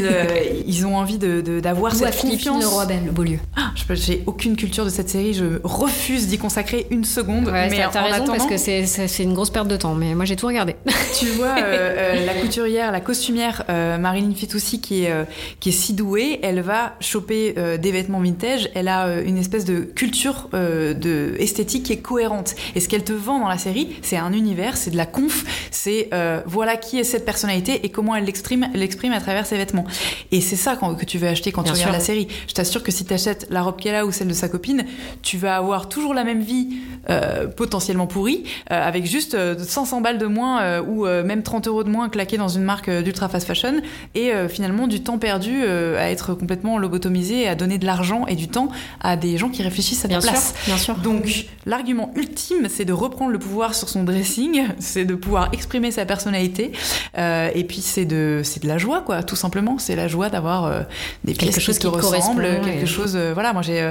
Euh, ils, ont envie d'avoir de, de, cette confiance. le roi belle, le beau lieu. Ah, j'ai aucune culture de cette série, je refuse d'y consacrer une seconde. mais t'as raison parce que c'est une grosse perte de temps, mais moi j'ai tout regardé. tu vois, euh, la couturière, la costumière Marilyn Fitoussi qui est, qui est si douée, elle va choper des vêtements vintage, elle a une espèce de culture de esthétique qui est cohérente. Et ce qu'elle te dans la série, c'est un univers, c'est de la conf, c'est euh, voilà qui est cette personnalité et comment elle l'exprime, l'exprime à travers ses vêtements. Et c'est ça que tu veux acheter quand tu regardes la série. Je t'assure que si tu achètes la robe qu'elle a ou celle de sa copine, tu vas avoir toujours la même vie euh, potentiellement pourrie, euh, avec juste 500 balles de moins ou même 30 euros de moins claqués dans une marque d'ultra fast fashion et finalement du temps perdu à être complètement lobotomisé et à donner de l'argent et du temps à des gens qui réfléchissent à ta place. bien sûr. Donc l'argument ultime, c'est de reprendre le pouvoir sur son dressing, c'est de pouvoir exprimer sa personnalité. Euh, et puis c'est de, c'est de la joie, quoi, tout simplement. C'est la joie d'avoir euh, des pièces quelque chose qui, te ressemblent, quelque chose. Euh, voilà, moi j'ai,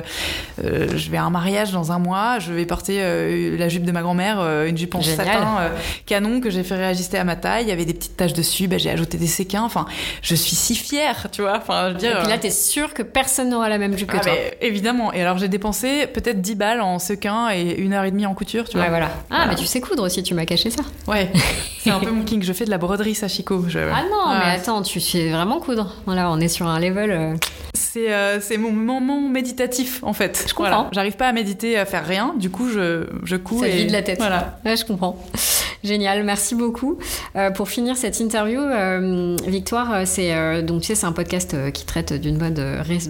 je vais à un mariage dans un mois, je vais porter la jupe de ma grand-mère, une jupe en satin canon que j'ai fait réajuster à ma taille. Il y avait des petites taches dessus, bah, j'ai ajouté des séquins. Enfin, je suis si fière, tu vois. Enfin, je veux dire. Et puis là, t'es sûre que personne n'aura la même jupe que ah, toi. évidemment. Et alors j'ai dépensé peut-être 10 balles en sequins et une heure et demie en couture, tu vois. Voilà. Ah, mais tu sais coudre aussi, tu m'as caché ça. Ouais, c'est un peu mon king. Je fais de la broderie sachiko. Je... Ah non, mais attends, tu sais vraiment coudre. Voilà, on est sur un level. Euh, c'est euh, c'est mon moment méditatif en fait. Je comprends. J'arrive pas à méditer, à faire rien. Du coup, je, je couds. Ça et... vide la tête. Voilà. Ouais, je comprends. Génial, merci beaucoup. Euh, pour finir cette interview, euh, Victoire, euh, c'est donc tu sais, c'est un podcast qui traite d'une mode,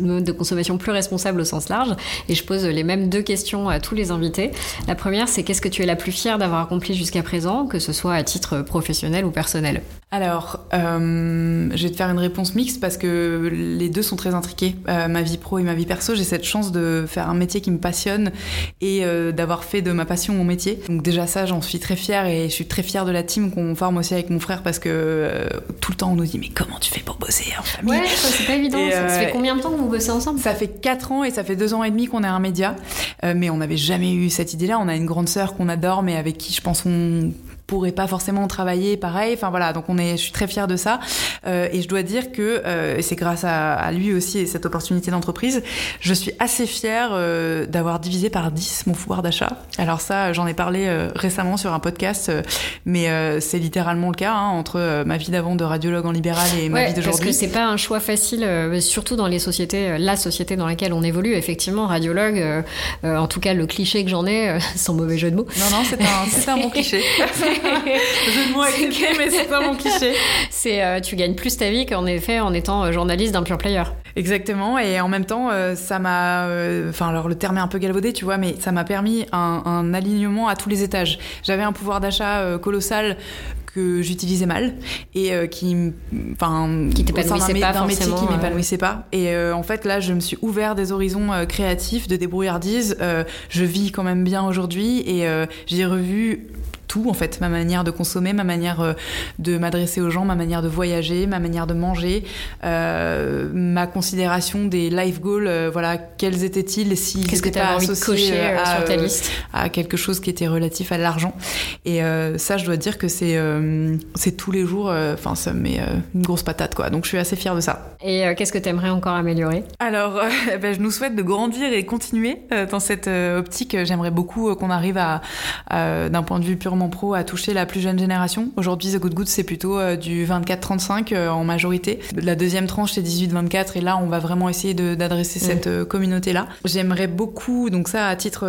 mode de consommation plus responsable au sens large, et je pose les mêmes deux questions à tous les invités. La première, c'est qu'est-ce que tu es la plus fière d'avoir accompli jusqu'à présent, que ce soit à titre professionnel ou personnel? Alors, je vais te faire une réponse mixte parce que les deux sont très intriqués. ma vie pro et ma vie perso, j'ai cette chance de faire un métier qui me passionne et d'avoir fait de ma passion mon métier. Donc déjà ça, j'en suis très fière et je suis très fière de la team qu'on forme aussi avec mon frère parce que euh, tout le temps on nous dit mais comment tu fais pour bosser en famille Ouais, c'est pas évident. ça, fait euh, combien de temps que vous bossez ensemble? Ça fait 4 ans et ça fait 2 ans et demi qu'on est un média. Euh, mais on n'avait jamais eu cette idée-là. On a une grande sœur qu'on adore mais avec qui je pense on pourrait pas forcément travailler pareil. Enfin voilà, donc on est, je suis très fière de ça. Euh, et je dois dire que euh, c'est grâce à, à, lui aussi et cette opportunité d'entreprise, je suis assez fière euh, d'avoir divisé par 10 mon pouvoir d'achat. Alors ça, j'en ai parlé euh, récemment sur un podcast, euh, mais euh, c'est littéralement le cas hein, entre ma vie d'avant de radiologue en libéral et ma ouais, vie d'aujourd'hui. Parce que c'est pas un choix facile, surtout dans les sociétés, la société dans laquelle on évolue. Effectivement, radiologue, en tout cas le cliché que j'en ai, sans mauvais jeu de mots. Non non, c'est un, c'est un bon cliché. Jeu de mots accepté, mais c'est pas mon cliché. C'est euh, tu gagnes plus ta vie qu'en effet en étant euh, journaliste d'un pure player. Exactement, et en même temps, euh, ça m'a, euh, enfin alors le terme est un peu galvaudé, tu vois, mais ça m'a permis un, un, alignement à tous les étages. J'avais un pouvoir d'achat colossal que j'utilisais mal et euh, qui enfin qui t'épanouissait pas d'un métier qui euh. m'épanouissait pas et euh, en fait là je me suis ouvert des horizons créatifs de débrouillardise je vis quand même bien aujourd'hui et j'ai revu tout en fait. Ma manière de consommer ma manière de m'adresser aux gens ma manière de voyager ma manière de manger euh, ma considération des life goals euh, voilà quels étaient-ils si qu'est-ce que tu as envie de cocher à, sur ta liste à quelque chose qui était relatif à l'argent. Et euh, ça je dois dire que c'est c'est tous les jours enfin ça me met une grosse patate quoi. Donc je suis assez fière de ça. Et qu'est-ce que tu aimerais encore améliorer? Alors ben, je nous souhaite de grandir et continuer dans cette optique. J'aimerais beaucoup qu'on arrive à, à d'un point de vue purement pro à toucher la plus jeune génération. Aujourd'hui, The Good Good, c'est plutôt euh, du 24-35 euh, en majorité. La deuxième tranche, c'est 18-24 et là, on va vraiment essayer d'adresser mmh. cette euh, communauté-là. J'aimerais beaucoup, donc ça à titre,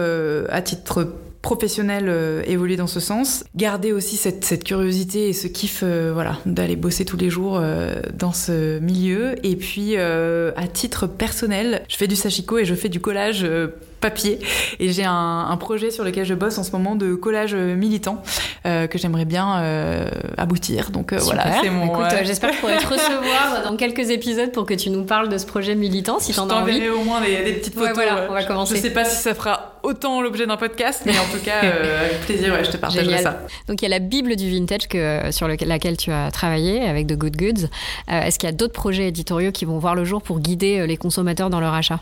à titre professionnel euh, évoluer dans ce sens. Garder aussi cette, cette curiosité et ce kiff euh, voilà, d'aller bosser tous les jours euh, dans ce milieu. Et puis, à titre personnel, je fais du sashiko et je fais du collage papier. Et j'ai un, un, projet sur lequel je bosse en ce moment de collage militant euh, que j'aimerais bien euh, aboutir. Donc euh, voilà, c'est mon. Écoute, j'espère pourrai te recevoir dans quelques épisodes pour que tu nous parles de ce projet militant si t'en as envie. au moins des, des petites photos. Ouais, voilà, on va commencer. Je sais pas si ça fera autant l'objet d'un podcast, mais en tout cas, avec plaisir, ouais, je te partagerai ça. Donc il y a la Bible du vintage que, sur le, laquelle tu as travaillé avec The Good Goods. Est-ce qu'il y a d'autres projets éditoriaux qui vont voir le jour pour guider les consommateurs dans leur achat?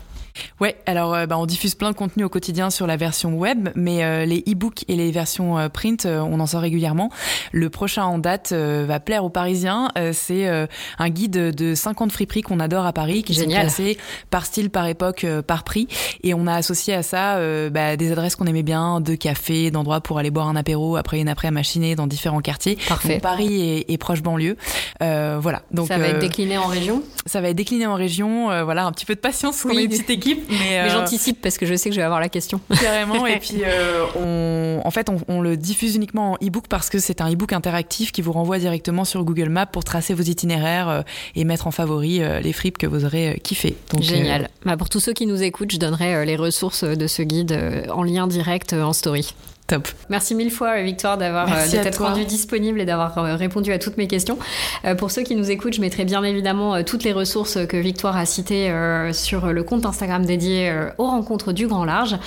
Ouais, alors euh, bah, on diffuse plein de contenu au quotidien sur la version web, mais euh, les e-books et les versions euh, print, euh, on en sort régulièrement. Le prochain en date euh, va plaire aux Parisiens. c'est un guide de 50 friperies qu'on adore à Paris, qui Génial. sont classées par style, par époque, par prix. Et on a associé à ça bah, des adresses qu'on aimait bien, de cafés, d'endroits pour aller boire un apéro après une après à machiner dans différents quartiers. Parfait. Donc, Paris et, et, proche banlieue. voilà. Donc ça va être décliné en région? Ça va être décliné en région. voilà, un petit peu de patience. Oui. On est une petite équipe. Mais, euh... mais j'anticipe parce que je sais que je vais avoir la question. Carrément. et puis, euh, on, en fait, on, on, le diffuse uniquement en e-book parce que c'est un e-book interactif qui vous renvoie directement sur Google Maps pour tracer vos itinéraires euh, et mettre en favori les fripes que vous aurez kiffé. Donc, Génial. Bah, pour tous ceux qui nous écoutent, je donnerai les ressources de ce guide en lien direct en story. Top. Merci mille fois, Victoire, d'avoir euh, d'être rendu disponible et d'avoir euh, répondu à toutes mes questions. Euh, pour ceux qui nous écoutent, je mettrai bien évidemment toutes les ressources que Victoire a citées sur le compte Instagram dédié aux rencontres du grand large.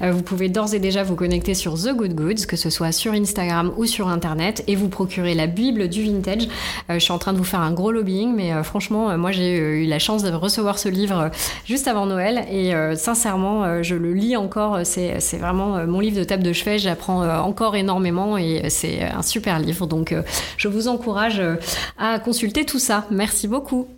vous pouvez d'ores et déjà vous connecter sur The Good Goods, que ce soit sur Instagram ou sur Internet, et vous procurer la Bible du vintage. je suis en train de vous faire un gros lobbying, mais franchement, moi j'ai eu la chance de recevoir ce livre juste avant Noël, et sincèrement, je le lis encore. C'est vraiment mon livre de table de chevet j'apprends euh, encore énormément et c'est un super livre. Donc, euh, je vous encourage euh, à consulter tout ça. Merci beaucoup.